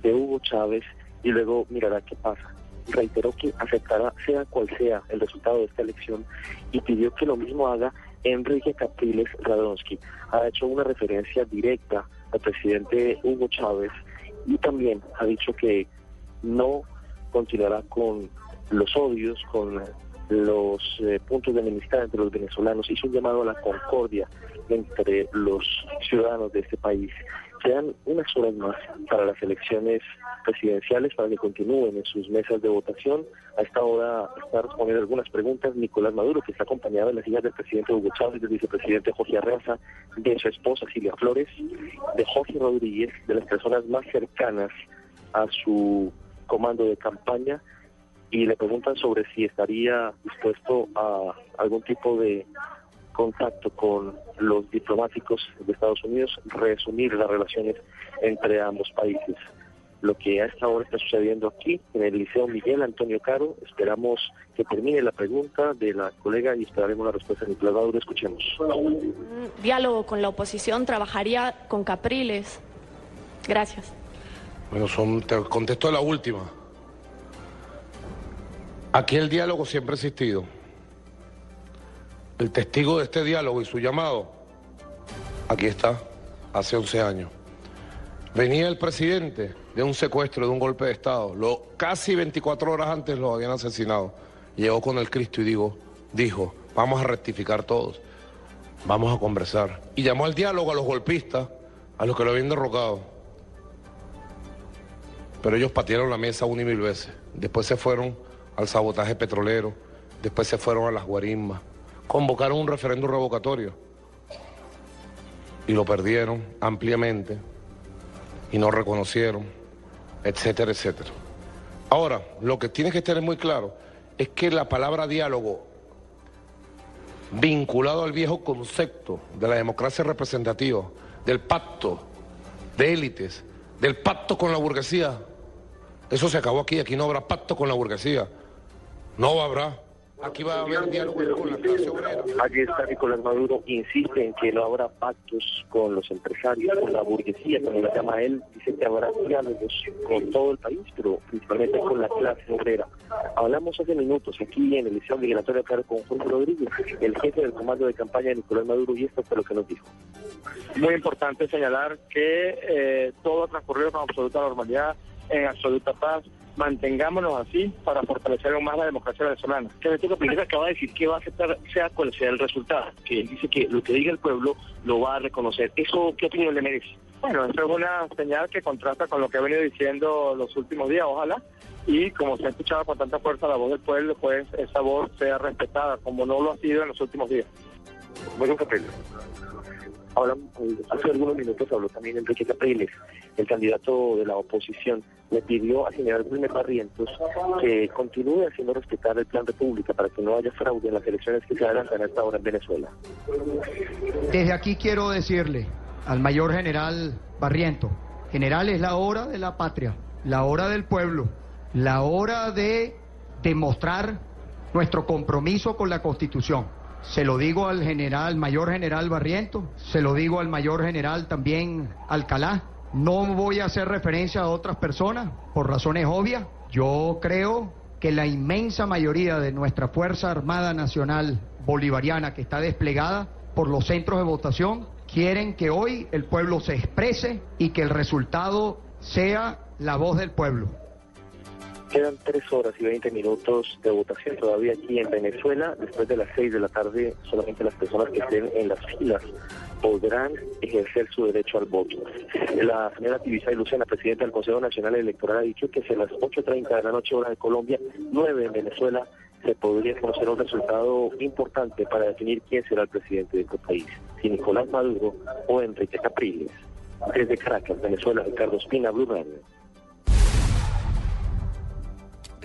de Hugo Chávez y luego mirará qué pasa. Reiteró que aceptará sea cual sea el resultado de esta elección y pidió que lo mismo haga Enrique Capriles Radonsky. Ha hecho una referencia directa al presidente Hugo Chávez y también ha dicho que no continuará con los odios, con los eh, puntos de enemistad entre los venezolanos. Hizo un llamado a la concordia entre los ciudadanos de este país. Quedan unas horas más para las elecciones presidenciales, para que continúen en sus mesas de votación. A esta hora está respondiendo algunas preguntas Nicolás Maduro, que está acompañado de las hijas del presidente Hugo Chávez, del vicepresidente Jorge Arreza, de su esposa Silvia Flores, de Jorge Rodríguez, de las personas más cercanas a su comando de campaña y le preguntan sobre si estaría dispuesto a algún tipo de contacto con los diplomáticos de Estados Unidos, resumir las relaciones entre ambos países. Lo que a esta hora está sucediendo aquí en el Liceo Miguel Antonio Caro, esperamos que termine la pregunta de la colega y esperaremos la respuesta de Nicolás Maduro. Escuchemos. un diálogo con la oposición, trabajaría con Capriles. Gracias. Bueno, son, te contesto la última. Aquí el diálogo siempre ha existido. El testigo de este diálogo y su llamado, aquí está, hace 11 años. Venía el presidente de un secuestro, de un golpe de Estado. Lo, casi 24 horas antes lo habían asesinado. Llegó con el Cristo y digo, dijo, vamos a rectificar todos, vamos a conversar. Y llamó al diálogo a los golpistas, a los que lo habían derrocado. Pero ellos patearon la mesa una y mil veces. Después se fueron al sabotaje petrolero, después se fueron a las guarismas, convocaron un referéndum revocatorio y lo perdieron ampliamente y no reconocieron, etcétera, etcétera. Ahora, lo que tienes que tener muy claro es que la palabra diálogo, vinculado al viejo concepto de la democracia representativa, del pacto de élites, del pacto con la burguesía, eso se acabó aquí, aquí no habrá pacto con la burguesía, no habrá. Aquí va a haber diálogo con la clase obrera. Allí está Nicolás Maduro, insiste en que no habrá pactos con los empresarios, con la burguesía, como la llama él. Dice que habrá diálogos con todo el país, pero principalmente con la clase obrera. Hablamos hace minutos aquí en el Liceo Migratorio acá con Jorge Rodríguez, el jefe del comando de campaña de Nicolás Maduro, y esto fue lo que nos dijo. Muy importante señalar que eh, todo ha transcurrido con absoluta normalidad, en absoluta paz. Mantengámonos así para fortalecer aún más la democracia venezolana. Que Beto Pérez acaba de decir que va a aceptar sea cual sea el resultado, que él dice que lo que diga el pueblo lo va a reconocer. ¿Eso qué opinión le merece? Bueno, eso es una señal que contrasta con lo que ha venido diciendo los últimos días, ojalá. Y como se ha escuchado con tanta fuerza la voz del pueblo, pues esa voz sea respetada, como no lo ha sido en los últimos días. Bueno, Capriles. Ahora, hace algunos minutos habló también Enrique Capriles, el candidato de la oposición. Le pidió al general Wilmer Barrientos que continúe haciendo respetar el plan República para que no haya fraude en las elecciones que se adelantan a esta hora en Venezuela. Desde aquí quiero decirle al mayor general Barriento, general es la hora de la patria, la hora del pueblo, la hora de demostrar nuestro compromiso con la Constitución. Se lo digo al general, mayor general Barriento, se lo digo al mayor general también Alcalá. No voy a hacer referencia a otras personas por razones obvias. Yo creo que la inmensa mayoría de nuestra Fuerza Armada Nacional Bolivariana que está desplegada por los centros de votación quieren que hoy el pueblo se exprese y que el resultado sea la voz del pueblo. Quedan tres horas y 20 minutos de votación todavía aquí en Venezuela. Después de las seis de la tarde, solamente las personas que estén en las filas podrán ejercer su derecho al voto. La señora Tibisay Lucena, presidenta del Consejo Nacional Electoral, ha dicho que si a las 8.30 de la noche hora de Colombia, 9 en Venezuela, se podría conocer un resultado importante para definir quién será el presidente de este país, si Nicolás Maduro o Enrique Capriles. Desde Caracas, Venezuela, Ricardo Espina, Blue.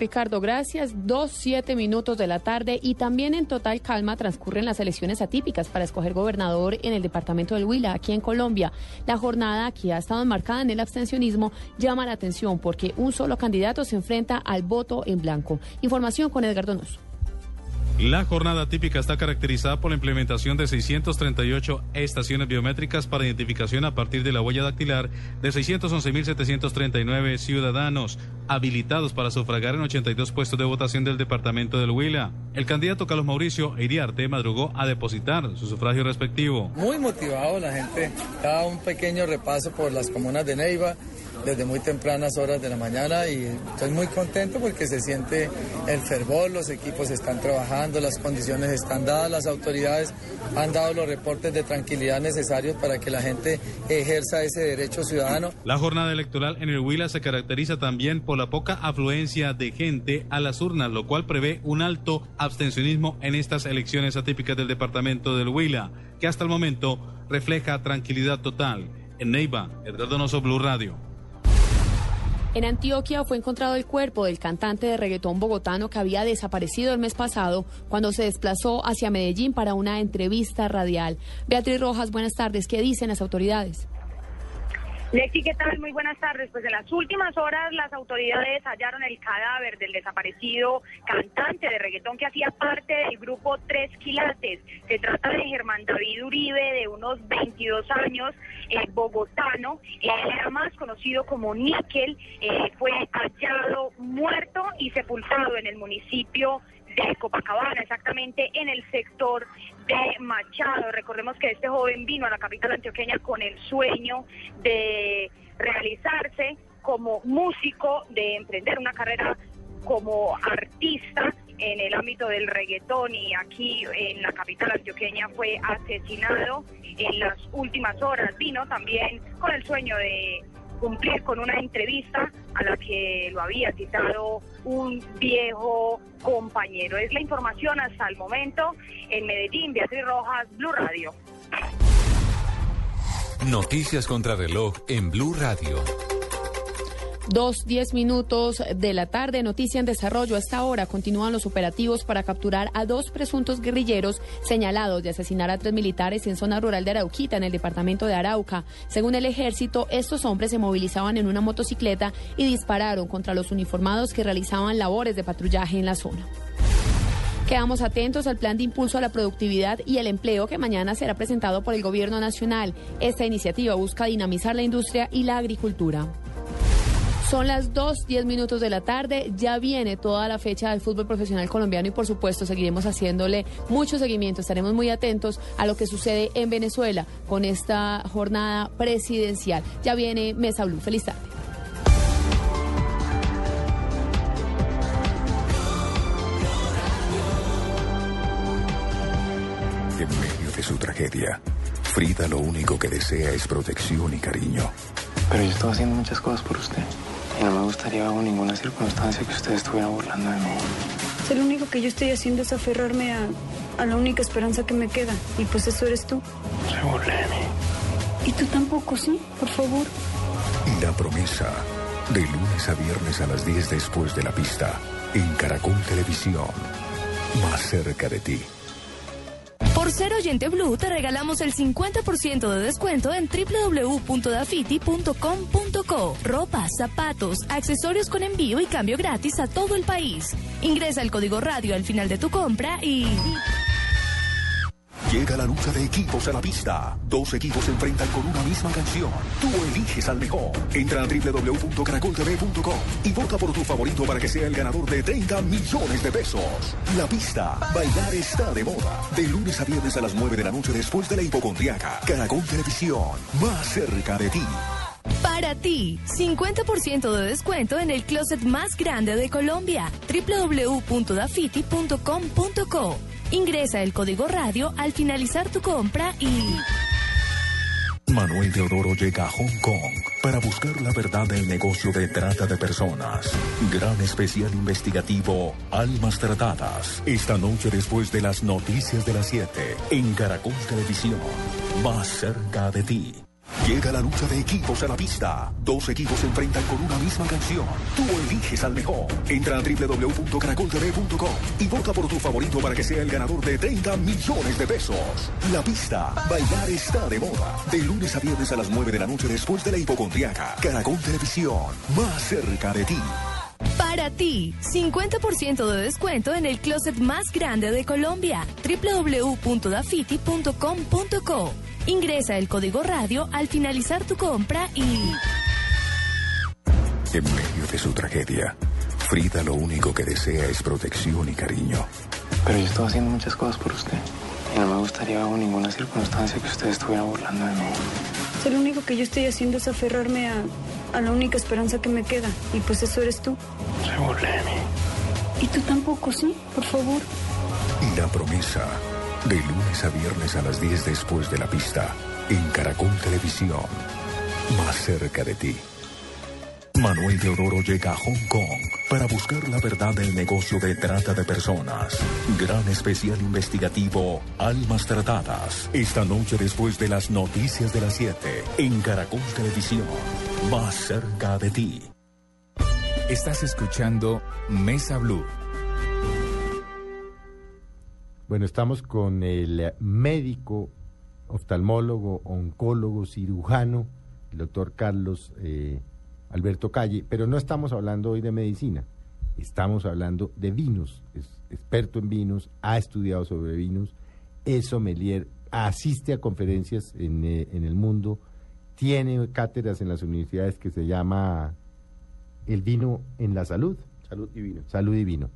Ricardo, gracias. Dos, siete minutos de la tarde y también en total calma transcurren las elecciones atípicas para escoger gobernador en el departamento del Huila, aquí en Colombia. La jornada, que ha estado enmarcada en el abstencionismo, llama la atención porque un solo candidato se enfrenta al voto en blanco. Información con Edgar Donoso. La jornada típica está caracterizada por la implementación de 638 estaciones biométricas para identificación a partir de la huella dactilar de 611.739 ciudadanos habilitados para sufragar en 82 puestos de votación del departamento del Huila. El candidato Carlos Mauricio Iriarte madrugó a depositar su sufragio respectivo. Muy motivado, la gente da un pequeño repaso por las comunas de Neiva desde muy tempranas horas de la mañana y estoy muy contento porque se siente el fervor, los equipos están trabajando, las condiciones están dadas, las autoridades han dado los reportes de tranquilidad necesarios para que la gente ejerza ese derecho ciudadano. La jornada electoral en el Huila se caracteriza también por la poca afluencia de gente a las urnas, lo cual prevé un alto abstencionismo en estas elecciones atípicas del departamento del Huila, que hasta el momento refleja tranquilidad total. En Neiva, Edgardo Noso, Blue Radio. En Antioquia fue encontrado el cuerpo del cantante de reggaetón bogotano que había desaparecido el mes pasado cuando se desplazó hacia Medellín para una entrevista radial. Beatriz Rojas, buenas tardes. ¿Qué dicen las autoridades? Lexi, ¿qué tal? Muy buenas tardes. Pues en las últimas horas las autoridades hallaron el cadáver del desaparecido cantante de reggaetón que hacía parte del grupo Tres Quilates. Se trata de Germán David Uribe, de unos 22 años, eh, bogotano. Él era más conocido como Níquel. Eh, fue hallado muerto y sepultado en el municipio de Copacabana, exactamente en el sector de Machado. Recordemos que este joven vino a la capital antioqueña con el sueño de realizarse como músico, de emprender una carrera como artista en el ámbito del reggaetón y aquí en la capital antioqueña fue asesinado en las últimas horas. Vino también con el sueño de cumplir con una entrevista a la que lo había citado un viejo compañero. Es la información hasta el momento en Medellín, Beatriz Rojas, Blue Radio. Noticias contra reloj en Blue Radio. Dos, diez minutos de la tarde, noticia en desarrollo. A esta hora continúan los operativos para capturar a dos presuntos guerrilleros señalados de asesinar a tres militares en zona rural de Arauquita, en el departamento de Arauca. Según el ejército, estos hombres se movilizaban en una motocicleta y dispararon contra los uniformados que realizaban labores de patrullaje en la zona. Quedamos atentos al plan de impulso a la productividad y el empleo que mañana será presentado por el Gobierno Nacional. Esta iniciativa busca dinamizar la industria y la agricultura. Son las 2, 10 minutos de la tarde, ya viene toda la fecha del fútbol profesional colombiano y por supuesto seguiremos haciéndole mucho seguimiento, estaremos muy atentos a lo que sucede en Venezuela con esta jornada presidencial. Ya viene Mesa Blue, feliz tarde. En medio de su tragedia, Frida lo único que desea es protección y cariño. Pero yo estoy haciendo muchas cosas por usted. Y no me gustaría bajo ninguna circunstancia que usted estuviera burlando de mí. Si lo único que yo estoy haciendo es aferrarme a, a la única esperanza que me queda. Y pues eso eres tú. Se burle de mí. Y tú tampoco, ¿sí? Por favor. La promesa. De lunes a viernes a las 10 después de la pista. En Caracol Televisión. Más cerca de ti. Por oyente Blue te regalamos el 50% de descuento en www.dafiti.com.co. Ropa, zapatos, accesorios con envío y cambio gratis a todo el país. Ingresa el código radio al final de tu compra y... Llega la lucha de equipos a la pista. Dos equipos se enfrentan con una misma canción. Tú eliges al mejor. Entra a www.caracoltv.com y vota por tu favorito para que sea el ganador de 30 millones de pesos. La pista. Bailar está de moda. De lunes a viernes a las 9 de la noche después de la hipocondriaca. Caracol Televisión. Más cerca de ti. Para ti, 50% de descuento en el closet más grande de Colombia. www.dafiti.com.co. Ingresa el código radio al finalizar tu compra y... Manuel Teodoro llega a Hong Kong para buscar la verdad del negocio de trata de personas. Gran especial investigativo Almas Tratadas. Esta noche después de las noticias de las 7 en Caracol Televisión. Más cerca de ti. Llega la lucha de equipos a la pista. Dos equipos se enfrentan con una misma canción. Tú eliges al mejor. Entra a www.caracoltv.com y vota por tu favorito para que sea el ganador de 30 millones de pesos. La pista. Bailar está de moda. De lunes a viernes a las 9 de la noche después de la hipocondriaca. Caracol Televisión. Más cerca de ti. Para ti, 50% de descuento en el closet más grande de Colombia. www.dafiti.com.co. Ingresa el código radio al finalizar tu compra y... En medio de su tragedia, Frida lo único que desea es protección y cariño. Pero yo estoy haciendo muchas cosas por usted. Y no me gustaría bajo ninguna circunstancia que usted estuviera burlando de mí. Lo único que yo estoy haciendo es aferrarme a, a la única esperanza que me queda. Y pues eso eres tú. Se burle de mí. Y tú tampoco, ¿sí? Por favor. La promesa. De lunes a viernes a las 10 después de la pista. En Caracol Televisión. Más cerca de ti. Manuel Teodoro llega a Hong Kong para buscar la verdad del negocio de trata de personas. Gran especial investigativo Almas Tratadas. Esta noche después de las noticias de las 7 en Caracol Televisión. Más cerca de ti. Estás escuchando Mesa Blue. Bueno, estamos con el médico, oftalmólogo, oncólogo, cirujano, el doctor Carlos eh, Alberto Calle, pero no estamos hablando hoy de medicina, estamos hablando de vinos, es experto en vinos, ha estudiado sobre vinos, es sommelier, asiste a conferencias en, eh, en el mundo, tiene cátedras en las universidades que se llama El vino en la salud. Salud y vino. Salud y vino.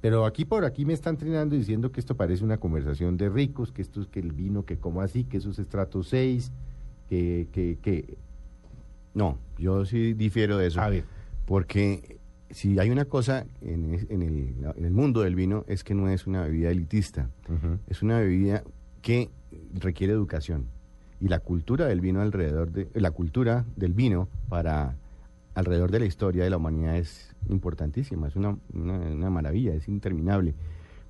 Pero aquí por aquí me están entrenando diciendo que esto parece una conversación de ricos, que esto es que el vino, que como así, que eso es estrato 6, que, que, que... No, yo sí difiero de eso. A ver. Porque si hay una cosa en, es- en el, en el mundo del vino es que no es una bebida elitista, es una bebida que requiere educación. Y la cultura del vino alrededor de la cultura del vino para alrededor de la historia de la humanidad es importantísima, es una, una, una maravilla, es interminable.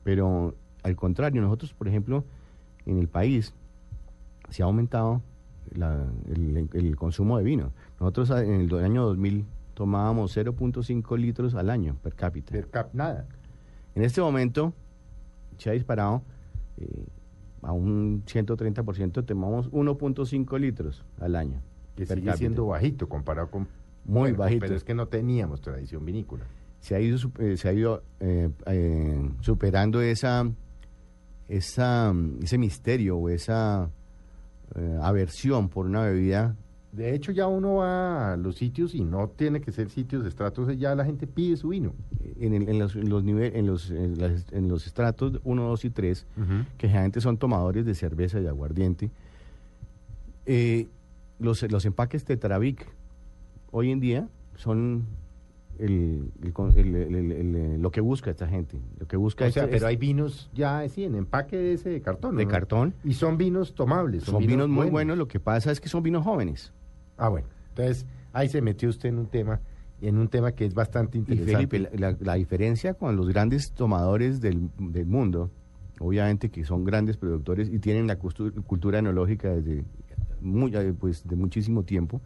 Pero al contrario, nosotros, por ejemplo, en el país se ha aumentado la- el, el consumo de vino. Nosotros a- en el año 2000 tomábamos 0.5 litros al año per cápita. Per cap, nada. En este momento se ha disparado eh, a un 130%, tomamos 1.5 litros al año. Que sigue cápita. siendo bajito comparado con... Muy Bueno, bajito. Pero es que no teníamos tradición vinícola. se ha ido, eh, se ha ido eh, eh, superando esa, esa, ese misterio o esa eh, aversión por una bebida. De hecho, ya uno va a los sitios y no tiene que ser sitios de estratos, ya la gente pide su vino. En, el- en los, en los, en, los, en, las- en los estratos 1, 2 y 3, que generalmente son tomadores de cerveza y aguardiente, los, los empaques Tetravic hoy en día son el, el el- el- lo que busca esta gente. Lo que busca O sea, pero hay vinos ya así en empaque de ese de cartón. De ¿no? cartón. Y son vinos tomables. son vinos muy buenos. Lo que pasa es que son vinos jóvenes. Ah, bueno. Entonces, ahí se metió usted en un tema, en un tema que es bastante Y interesante. Felipe, la, diferencia con los grandes tomadores del, del mundo, obviamente que son grandes productores y tienen la cultura enológica desde muy, eh, pues, de muchísimo tiempo,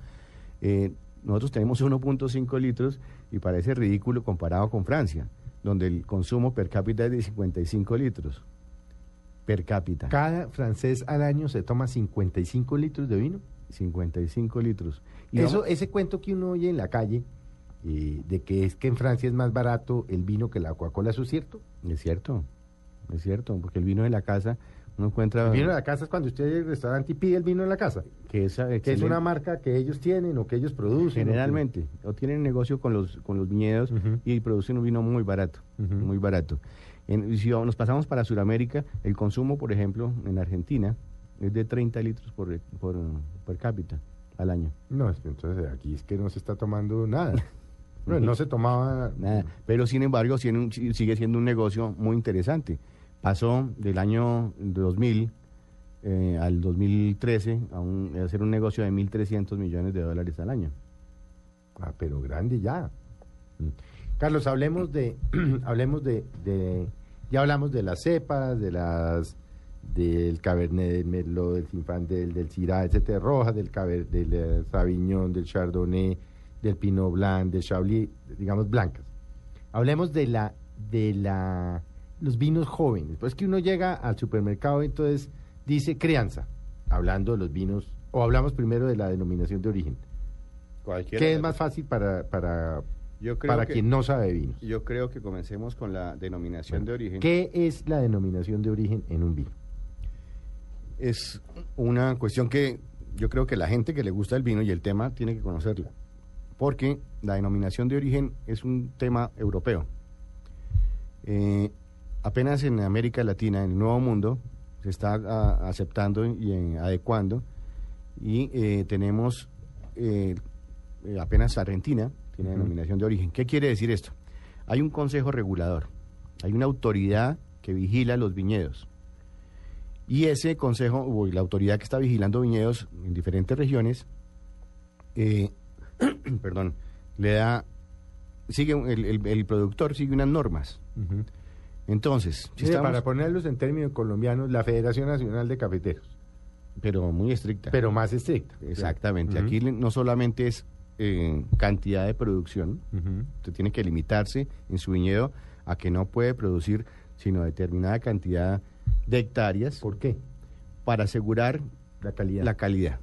eh, nosotros tenemos 1.5 litros y parece ridículo comparado con Francia, donde el consumo per cápita es de 55 litros. Per cápita. Cada francés al año se toma 55 litros de vino. 55 litros. Y Eso, vamos- ese cuento que uno oye en la calle, eh, de que es que en Francia es más barato el vino que la Coca-Cola, ¿eso es cierto? Es cierto, es cierto, porque el vino de la casa uno encuentra... El vino de la casa es cuando usted llega al restaurante y pide el vino en la casa. que es, Que es una marca que ellos tienen o que ellos producen. Generalmente, o tienen negocio con los, con los viñedos y producen un vino muy barato, muy barato. En, si nos pasamos para Sudamérica, el consumo, por ejemplo, en Argentina es de 30 litros por, por, per cápita al año. No, entonces aquí es que no se está tomando nada. [laughs] No, no se tomaba Nada. Pero sin embargo, sigue siendo un negocio muy interesante. Pasó del año 2000 eh, al 2013 a, un- a hacer un negocio de 1.300 millones de dólares al año. Ah, pero grande ya. Carlos, hablemos de, [clears throat] hablemos de, de, ya hablamos de las cepas, de las, del Cabernet, del Merlot, del Zinfandel, del Syrah, etcétera, roja, del Caber, del eh, Sauvignon, del Chardonnay, del Pinot Blanc, del Chablis, digamos blancas. Hablemos de la, de la, los vinos jóvenes. Pues que uno llega al supermercado y entonces dice crianza, hablando de los vinos, o hablamos primero de la denominación de origen. Cualquiera ¿Qué es más fácil para, para, Yo creo para que- quien no sabe vinos? Yo creo que comencemos con la denominación de origen. ¿Qué es la denominación de origen en un vino? Es una cuestión que yo creo que la gente que le gusta el vino y el tema tiene que conocerla. Porque la denominación de origen es un tema europeo. Eh, apenas en América Latina, en el Nuevo Mundo, se está ah, aceptando y eh, adecuando. Y eh, tenemos eh, apenas Argentina, tiene denominación de origen. ¿Qué quiere decir esto? Hay un consejo regulador, hay una autoridad que vigila los viñedos. Y ese consejo, o la autoridad que está vigilando viñedos en diferentes regiones, eh, [clears throat] perdón, le da, sigue, el- el productor sigue unas normas. Entonces, si Sí, estamos- Para ponerlos en términos colombianos, la Federación Nacional de Cafeteros. pero muy estricta. Pero más estricta. Exactamente. Aquí no solamente es eh, cantidad de producción, Ujú. usted tiene que limitarse en su viñedo a que no puede producir sino determinada cantidad de hectáreas. ¿Por qué? Para asegurar La calidad. la calidad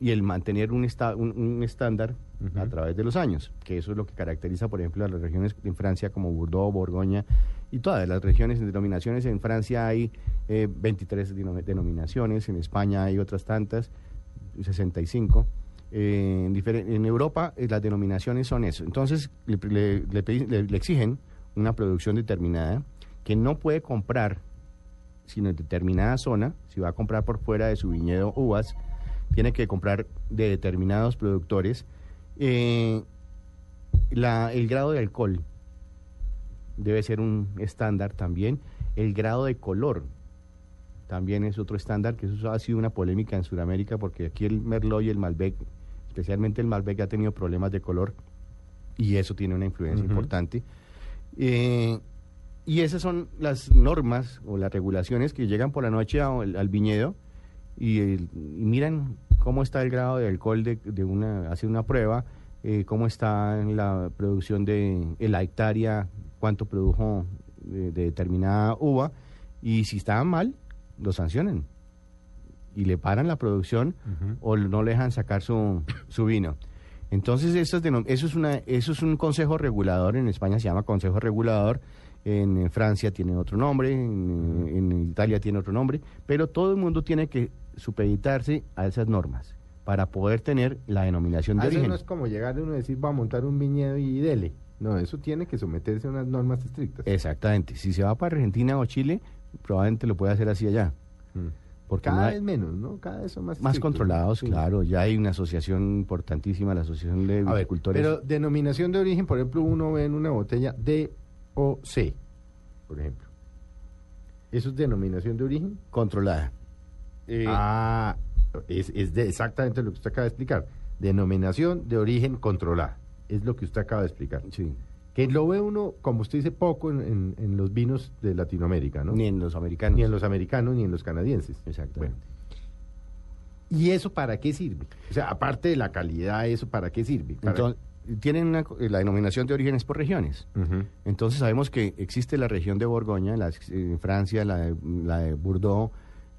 y el mantener un, esta- un, un estándar a través de los años, que eso es lo que caracteriza, por ejemplo, a las regiones en Francia como Bordeaux, Borgoña y todas las regiones en denominaciones. En Francia hay eh, 23 denom- denominaciones, en España hay otras tantas, 65. Eh, en, en Europa eh, las denominaciones son eso. Entonces le- le exigen una producción determinada que no puede comprar sino en determinada zona, si va a comprar por fuera de su viñedo uvas, tiene que comprar de determinados productores. Eh, la- el grado de alcohol debe ser un estándar también. El grado de color también es otro estándar, que eso ha sido una polémica en Sudamérica, porque aquí el Merlot y el Malbec, especialmente el Malbec, ha tenido problemas de color y eso tiene una influencia importante. Eh, y esas son las normas o las regulaciones que llegan por la noche a- al, viñedo y, el- y miran cómo está el grado de alcohol de, de una, hacen una prueba, eh, cómo está la producción de la hectárea, cuánto produjo de, de determinada uva y si está mal, lo sancionan y le paran la producción o no le dejan sacar su, [coughs] su vino. Entonces, eso es, eso, es una, eso es un consejo regulador, en España se llama consejo regulador, en, Francia tiene otro nombre, en, en Italia tiene otro nombre, pero todo el mundo tiene que supeditarse a esas normas para poder tener la denominación de Ah, eso origen. no es como llegar uno a decir, va a montar un viñedo y dele. No, eso tiene que someterse a unas normas estrictas. Exactamente. Si se va para Argentina o Chile, probablemente lo puede hacer así allá. Porque Cada no hay- vez menos, ¿no? Cada vez son más más estrictos. controlados, Sí. claro. Ya hay una asociación importantísima, la Asociación de A ver, Viticultores. pero denominación de origen, por ejemplo, uno ve en una botella DOC, por ejemplo. ¿Eso es denominación de origen? Controlada. ah, es, es de exactamente lo que usted acaba de explicar. Denominación de origen controlada. Es lo que usted acaba de explicar. Sí. Que lo ve uno, como usted dice, poco en, en- en los vinos de Latinoamérica, ¿no? Ni en los americanos. Ni en los americanos, ni en los canadienses. Exactamente. ¿Y eso para qué sirve? O sea, aparte de la calidad, ¿eso para qué sirve? Para- Entonces, tienen una co- la denominación de orígenes por regiones. Entonces sabemos que existe la región de Borgoña, la, en Francia, la de, la de Bordeaux,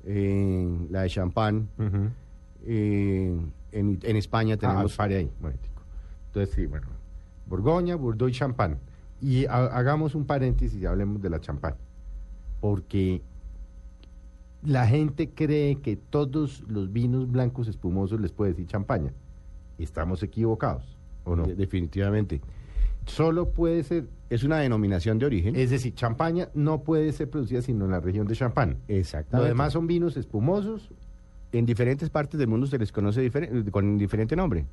eh, la de Champagne. Eh, en, en España Ah, tenemos... pare ahí, momentico. Entonces, sí, bueno, Borgoña, Bordeaux y champán. Y ha- hagamos un paréntesis y hablemos de la champán. Porque la gente cree que todos los vinos blancos espumosos les puede decir champaña. Estamos equivocados, ¿o no? De- definitivamente. Solo puede ser, Es una denominación de origen. es decir, champaña no puede ser producida sino en la región de champán. Lo Exactamente. demás son vinos espumosos. En diferentes partes del mundo se les conoce difere- con diferente nombre.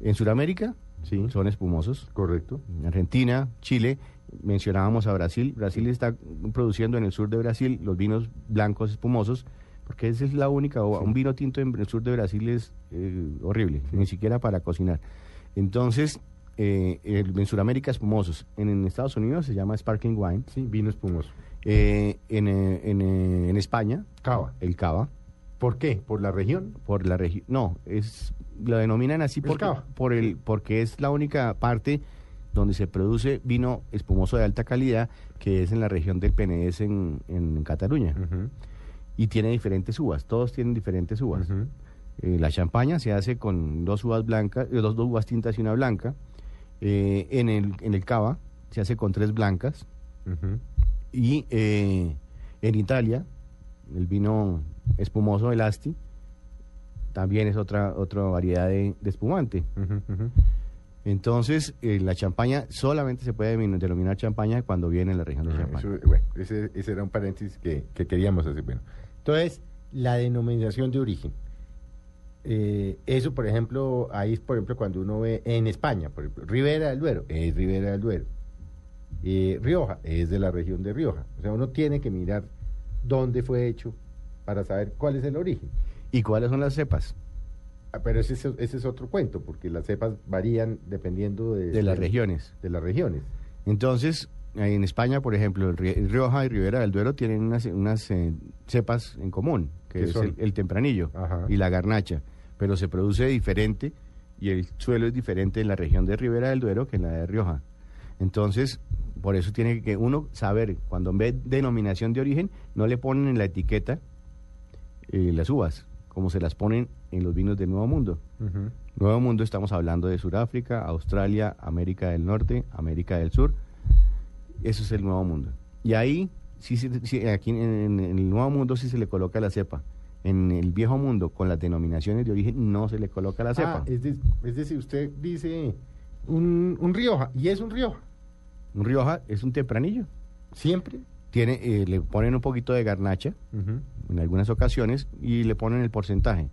En Sudamérica Sí, son espumosos. correcto. En Argentina, Chile, mencionábamos a Brasil. Brasil está produciendo en el sur de Brasil los vinos blancos espumosos, porque esa es la única. o- Un vino tinto en el sur de Brasil es eh, horrible, ni siquiera para cocinar. Entonces, eh, en Sudamérica espumosos. En, en Estados Unidos se llama sparkling wine. Sí, vino espumoso. Eh, en, eh, en, en España, Cava. el cava. ¿Por qué? ¿Por la región? por la región. No, es lo denominan así porque, por el, porque es la única parte donde se produce vino espumoso de alta calidad, que es en la región del Penedés en, en Cataluña. Y tiene diferentes uvas, todos tienen diferentes uvas. Eh, la champaña se hace con dos uvas blancas, eh, dos, dos uvas tintas y una blanca. Eh, en, el, en el cava se hace con tres blancas. Y eh, en Italia, el vino espumoso, el Asti, también es otra, otra variedad de, de espumante. Entonces, eh, la champaña solamente se puede denominar champaña cuando viene en la región de Ah, champaña. eso, bueno, ese, ese era un paréntesis que, que queríamos hacer. Bueno, entonces, la denominación de origen. Eh, eso, por ejemplo, ahí es, por ejemplo, cuando uno ve en España, por ejemplo, Ribera del Duero, es Ribera del Duero. Eh, Rioja, es de la región de Rioja. O sea, uno tiene que mirar dónde fue hecho para saber cuál es el origen. ¿Y cuáles son las cepas? Ah, Pero ese, es- ese es otro cuento, porque las cepas varían dependiendo de, De las de- regiones. De las regiones. Entonces, en España, por ejemplo, el Ri- Rioja y Ribera del Duero tienen unas, unas eh, cepas en común, que ¿Qué es son? el, el tempranillo Ajá. y la garnacha, pero se produce diferente y el suelo es diferente en la región de Ribera del Duero que en la de Rioja. Entonces, por eso tiene que uno saber, cuando ve denominación de origen, no le ponen en la etiqueta eh, las uvas, como se las ponen en los vinos del Nuevo Mundo. Nuevo Mundo estamos hablando de Sudáfrica, Australia, América del Norte, América del Sur. Eso es el Nuevo Mundo. Y ahí, sí, aquí en, en- en el Nuevo Mundo sí se le coloca la cepa. En el Viejo Mundo, con las denominaciones de origen, no se le coloca la cepa. Ah, es, de- es decir, usted dice un, un Rioja, y es un Rioja. Un Rioja es un tempranillo. Siempre. Tiene, eh, le ponen un poquito de garnacha en algunas ocasiones y le ponen el porcentaje.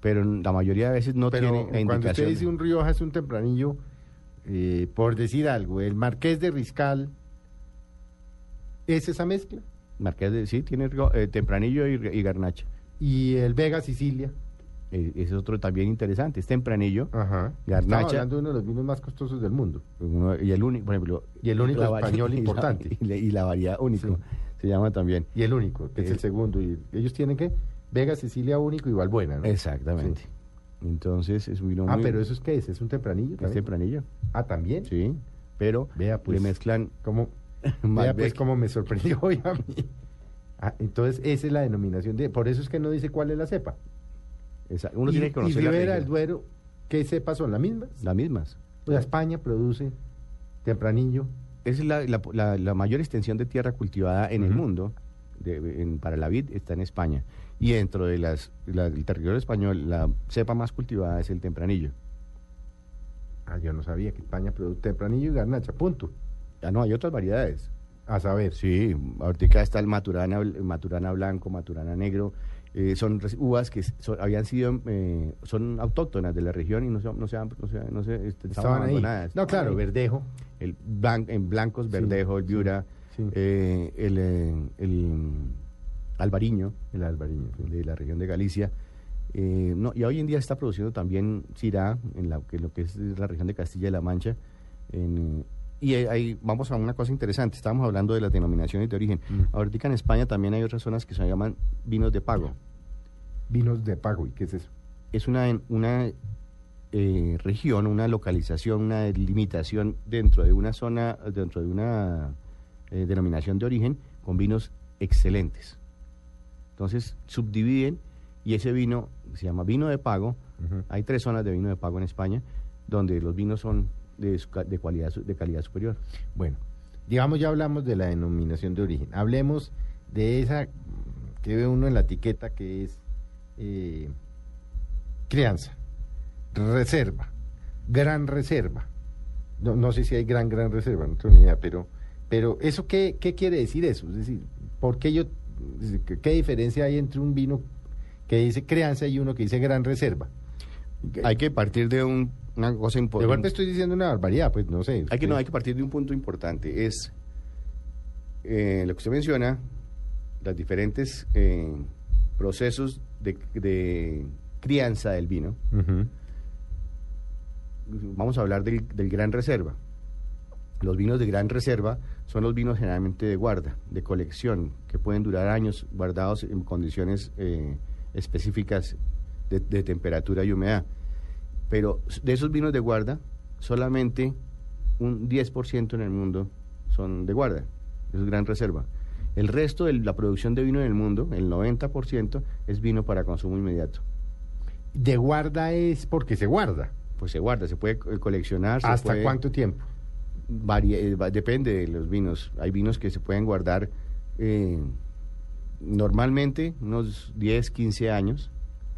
Pero la mayoría de veces no Pero tiene la cuando usted dice un Rioja es un tempranillo, eh, por decir algo, el Marqués de Riscal, ¿es esa mezcla? Marqués de, sí, tiene eh, tempranillo y, y garnacha. Y el Vega Sicilia. Eh, es otro también interesante. Es tempranillo, Ajá. Garnacha. hablando de uno de los vinos más costosos del mundo. uno- y el único, por ejemplo. Y el único español [laughs] y la- importante. Y la, y la variedad único. Sí. Se llama también. Y el único, que es Eh, el segundo. Y ellos tienen que Vega Sicilia único y Valbuena, ¿no? Exactamente. Entonces es un vino Ah, muy- pero ¿eso es qué es? ¿Es un tempranillo? Es también? tempranillo. Ah, ¿también? Sí. Pero Vea, pues. le mezclan. ¿Cómo? [laughs] Malbec. Vea, pues, cómo me sorprendió hoy a mí. Ah, entonces, esa es la denominación de... Por eso es que no dice cuál es la cepa. Uno y, tiene que y conocer Ribera región. del Duero ¿qué cepas son? ¿Las mismas? Las mismas. O sea, España produce tempranillo. Es la, la- la- la mayor extensión de tierra cultivada en el mundo de- en- para la vid está en España. Y dentro de las, la- del territorio español, la cepa más cultivada es el tempranillo. Ah, yo no sabía que España produce tempranillo y garnacha, punto. Ya no, hay otras variedades. A saber. Sí, ahorita está el maturana, el maturana blanco, maturana negro. Eh, son uvas que son- habían sido, eh, son autóctonas de la región y no se, no se, han- no se, no se- este, Estaban ahí. abandonadas. No, claro, Ahí. verdejo. El blan- en blancos, Sí, verdejo, el viura, sí. eh, el, eh, el albariño, El albariño. sí. de la región de Galicia. Eh, no, y hoy en día está produciendo también Syrah, en la, que lo que es la región de Castilla y La Mancha. en, eh, y ahí- ahí vamos a una cosa interesante, estábamos hablando de las denominaciones de origen. Mm. Ahorita en España también hay otras zonas que se llaman vinos de pago. Vinos de pago, ¿y qué es eso? Es una, una eh, región, una localización, una delimitación dentro de una zona, dentro de una eh, denominación de origen con vinos excelentes. Entonces subdividen y ese vino se llama vino de pago. Hay tres zonas de vino de pago en España donde los vinos son de, de, cualidad, de calidad superior. Bueno, digamos, ya hablamos de la denominación de origen. Hablemos de esa que ve uno en la etiqueta que es eh, crianza, reserva, gran reserva. No, no sé si hay gran, gran reserva, no tengo ni idea, pero, pero ¿eso qué, qué quiere decir eso? Es decir, ¿por qué yo, qué, diferencia hay entre un vino que dice crianza y uno que dice gran reserva? Hay que partir de un- una cosa De importante. golpe estoy diciendo una barbaridad, pues no sé. Hay que, no, hay que partir de un punto importante. Es eh, lo que usted menciona, los diferentes eh, procesos de, de crianza del vino. Vamos a hablar del, del Gran Reserva. Los vinos de Gran Reserva son los vinos generalmente de guarda, de colección, que pueden durar años guardados en condiciones eh, específicas de, de temperatura y humedad. Pero de esos vinos de guarda, solamente un 10% en el mundo son de guarda. Es Gran Reserva. El resto de la producción de vino en el mundo, el 90%, es vino para consumo inmediato. De guarda es porque se guarda. Pues se guarda, se puede eh, coleccionar. se ¿Hasta puede- cuánto tiempo? eh, depende de los vinos. Hay vinos que se pueden guardar eh, normalmente unos 10, 15 años.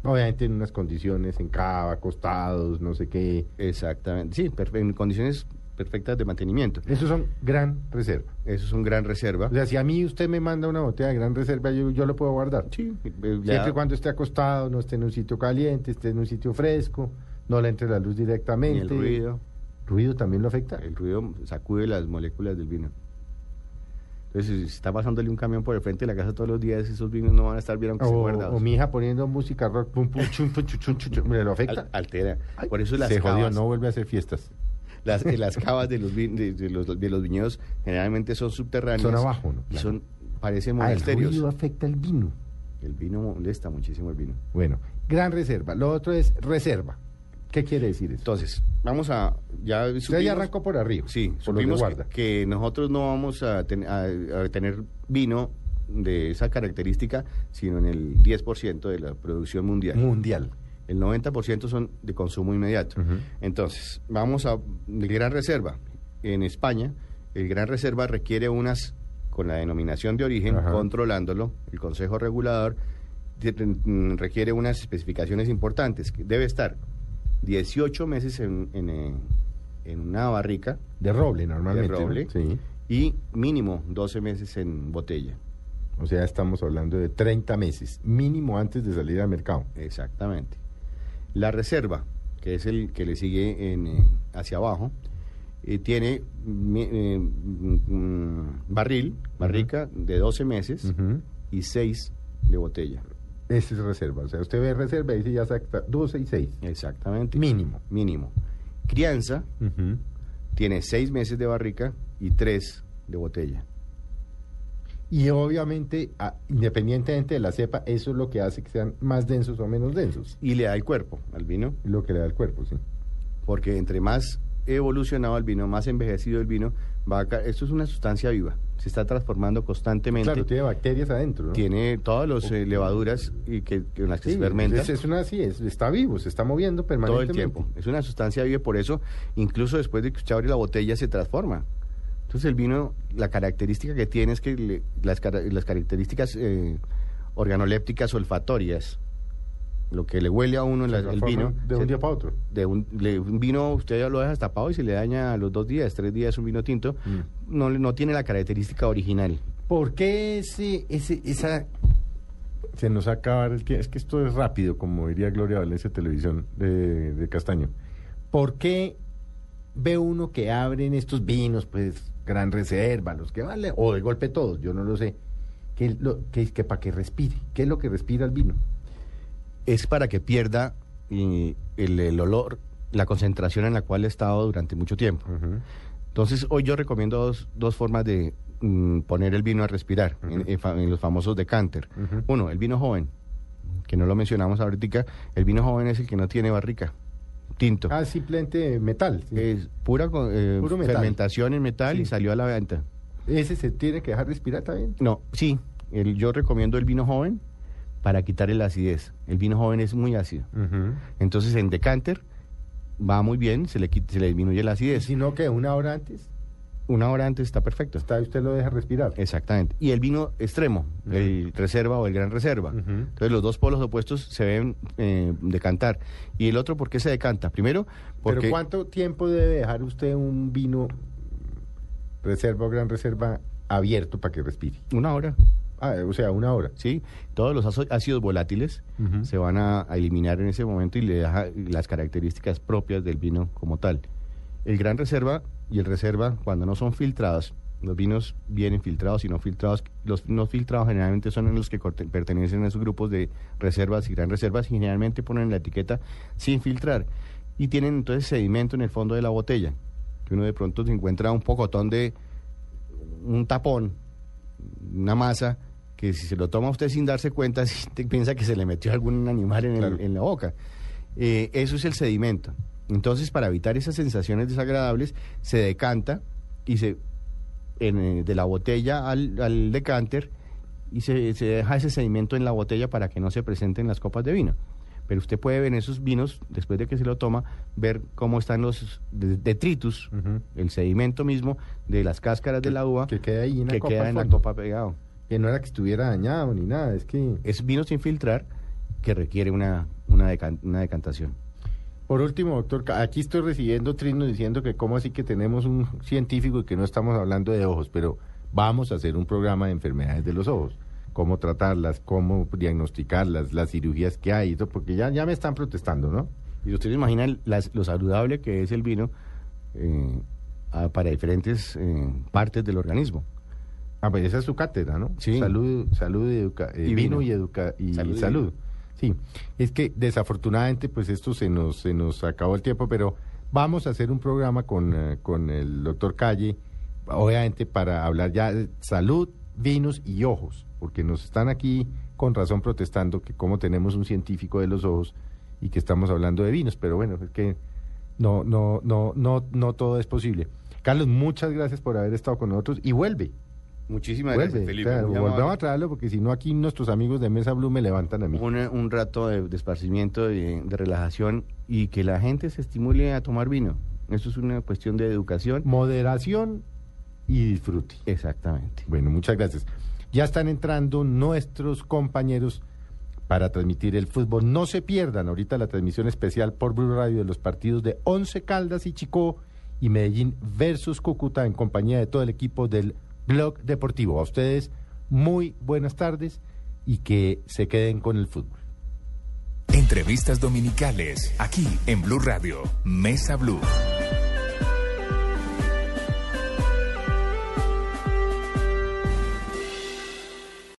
Obviamente en unas condiciones, en cava, acostados, no sé qué. Exactamente, sí, en condiciones perfectas de mantenimiento. Esos son gran reserva. Eso es un gran reserva. O sea, si a mí usted me manda una botella de gran reserva, yo, yo lo puedo guardar. Sí, eh, Siempre ya- y cuando esté acostado, no esté en un sitio caliente, esté en un sitio fresco, no le entre la luz ni directamente. el ruido. ¿Ruido también lo afecta? El ruido sacude las moléculas del vino. Entonces, si está pasándole un camión por el frente de la casa todos los días, esos vinos no van a estar bien aunque O, guardados. o mi hija poniendo música rock, pum, pum, chum, pum, chu, chum, chu, chum, ¿me lo afecta? Al- altera. Ay, por eso las se jodió, no vuelve a hacer fiestas. Las, eh, las cavas de los, vin- de, de los, de los viñedos generalmente son subterráneas. Son abajo, ¿no? Y Claro. son, parecen Ah, el monasterios. ruido afecta el vino. el vino molesta muchísimo el vino. Bueno, gran reserva. Lo otro es reserva. ¿Qué quiere decir eso? Entonces, vamos a... Ya Usted supimos- ya arrancó por arriba. Sí, por supimos que, guarda. que nosotros no vamos a, ten- a- a tener vino de esa característica, sino en el 10% de la producción mundial. Mundial. El 90% son de consumo inmediato. Entonces, vamos a el Gran Reserva. En España, el Gran Reserva requiere unas, con la denominación de origen, controlándolo, el Consejo Regulador mm, requiere unas especificaciones importantes. que Debe estar 18 meses en, en, eh, en una barrica De roble, normalmente. de ¿no? roble Sí. y mínimo 12 meses en botella. O sea, estamos hablando de 30 meses, mínimo antes de salir al mercado. Exactamente. La reserva, que es el que le sigue en, eh, hacia abajo, eh, tiene mi- eh, mm, mm, barril, barrica de 12 meses Ujú. y 6 de botella. Esa es reserva. O sea, usted ve reserva y dice ya exacta 12 y 6. Exactamente. Mínimo. Mínimo. Crianza tiene 6 meses de barrica y 3 de botella. Y obviamente, a- independientemente de la cepa, eso es lo que hace que sean más densos o menos densos. Y le da el cuerpo al vino, Lo que le da el cuerpo, sí. porque entre más evolucionado el vino, más envejecido el vino, va a esto es una sustancia viva, se está transformando constantemente. Claro, tiene bacterias adentro, ¿no? Tiene todas las levaduras y que, en las que Sí, se fermenta. Es, es una, sí, es- está vivo, se está moviendo todo el permanentemente. tiempo. Es una sustancia viva, por eso, incluso después de que usted abre la botella, se transforma. Entonces, el vino, la característica que tiene es que le- las, cara- las características eh, organolépticas olfatorias, lo que le huele a uno la- el vino. de un se- día para otro. De un, le- un vino, usted ya lo deja destapado y se le daña a los dos días, tres días un vino tinto. Mm. No, le- no tiene la característica original. ¿Por qué ese, ese, esa... Se nos va a acabar el tiempo. Es que esto es rápido, como diría Gloria Valencia Televisión de, de Castaño. ¿Por qué ve uno que abren estos vinos, pues, gran reserva, los que vale, o de golpe todos, yo no lo sé, que, lo, que, que para que respire? ¿Qué es lo que respira el vino? es para que pierda eh, el, el olor, la concentración en la cual he estado durante mucho tiempo. Entonces, hoy yo recomiendo dos, dos formas de mm, poner el vino a respirar, en, en los famosos decanter. Uno, el vino joven, que no lo mencionamos ahorita, el vino joven es el que no tiene barrica, tinto. Ah, simplemente metal. sí. Es pura eh, Puro metal. fermentación en metal y salió a la venta. ¿Ese se tiene que dejar respirar también? No, sí, el- yo recomiendo el vino joven para quitarle la acidez. El vino joven es muy ácido. Entonces en decanter va muy bien, se le, quita- se le disminuye la acidez. Si no, que una hora antes Una hora antes está perfecto. está, usted lo deja respirar. Exactamente. Y el vino extremo, el reserva o el gran reserva. Entonces los dos polos opuestos se ven eh, decantar. ¿Y el otro por qué se decanta? Primero, porque... Pero ¿cuánto tiempo debe dejar usted un vino reserva o gran reserva abierto para que respire? Una hora. Ah, o sea, una hora. Sí, todos los ácidos volátiles se van a, a eliminar en ese momento y le deja las características propias del vino como tal. El gran reserva y el reserva, cuando no son filtrados, los vinos vienen filtrados y no filtrados. Los no filtrados generalmente son los que pertenecen a esos grupos de reservas y gran reservas y generalmente ponen la etiqueta sin filtrar. Y tienen entonces sedimento en el fondo de la botella, que uno de pronto se encuentra un pocotón de un tapón, una masa, que si se lo toma usted sin darse cuenta, [laughs] si te piensa que se le metió algún animal en, el- Claro. en la boca. Eh, eso es el sedimento. Entonces, para evitar esas sensaciones desagradables, se decanta y se en, eh, de la botella al, al decanter y se, se deja ese sedimento en la botella para que no se presenten las copas de vino. Pero usted puede ver en esos vinos, después de que se lo toma, ver cómo están los de- detritus, el sedimento mismo de las cáscaras de la uva Que queda ahí en la que copa queda en la copa pegado. Que no era que estuviera dañado ni nada, es que... Es vino sin filtrar que requiere una, una, decan- una decantación. Por último, doctor, aquí estoy recibiendo trinos diciendo que cómo así que tenemos un científico y que no estamos hablando de ojos, pero vamos a hacer un programa de enfermedades de los ojos, cómo tratarlas, cómo diagnosticarlas, las cirugías que hay, eso, porque ya, ya me están protestando, ¿no? Y ustedes imaginan las- lo saludable que es el vino eh, a- para diferentes eh, partes del organismo. Ah, pues esa es su cátedra, ¿no? Sí. Salud, salud y, educa eh, Y vino vino. y educa y Salud salud. y Sí, es que desafortunadamente pues esto se nos se nos acabó el tiempo, pero vamos a hacer un programa con, eh, con el doctor Calle, obviamente para hablar ya de salud, vinos y ojos, porque nos están aquí con razón protestando que como tenemos un científico de los ojos y que estamos hablando de vinos, pero bueno, es que no no no no no todo es posible. Carlos, muchas gracias por haber estado con nosotros y vuelve. Muchísimas Vuelve, gracias, Felipe. claro, amable. a traerlo porque si no aquí nuestros amigos de Mesa Blue me levantan a mí. Un, un rato de, de esparcimiento, de, de relajación y que la gente se estimule a tomar vino. Eso es una cuestión de educación. Moderación y disfrute. Exactamente. Bueno, muchas gracias. Ya están entrando nuestros compañeros para transmitir el fútbol. No se pierdan ahorita la transmisión especial por Blue Radio de los partidos de Once Caldas y Chicó y Medellín versus Cúcuta en compañía de todo el equipo del Blog Deportivo. A ustedes muy buenas tardes y que se queden con el fútbol. Entrevistas dominicales aquí en Blue Radio, Mesa Blue.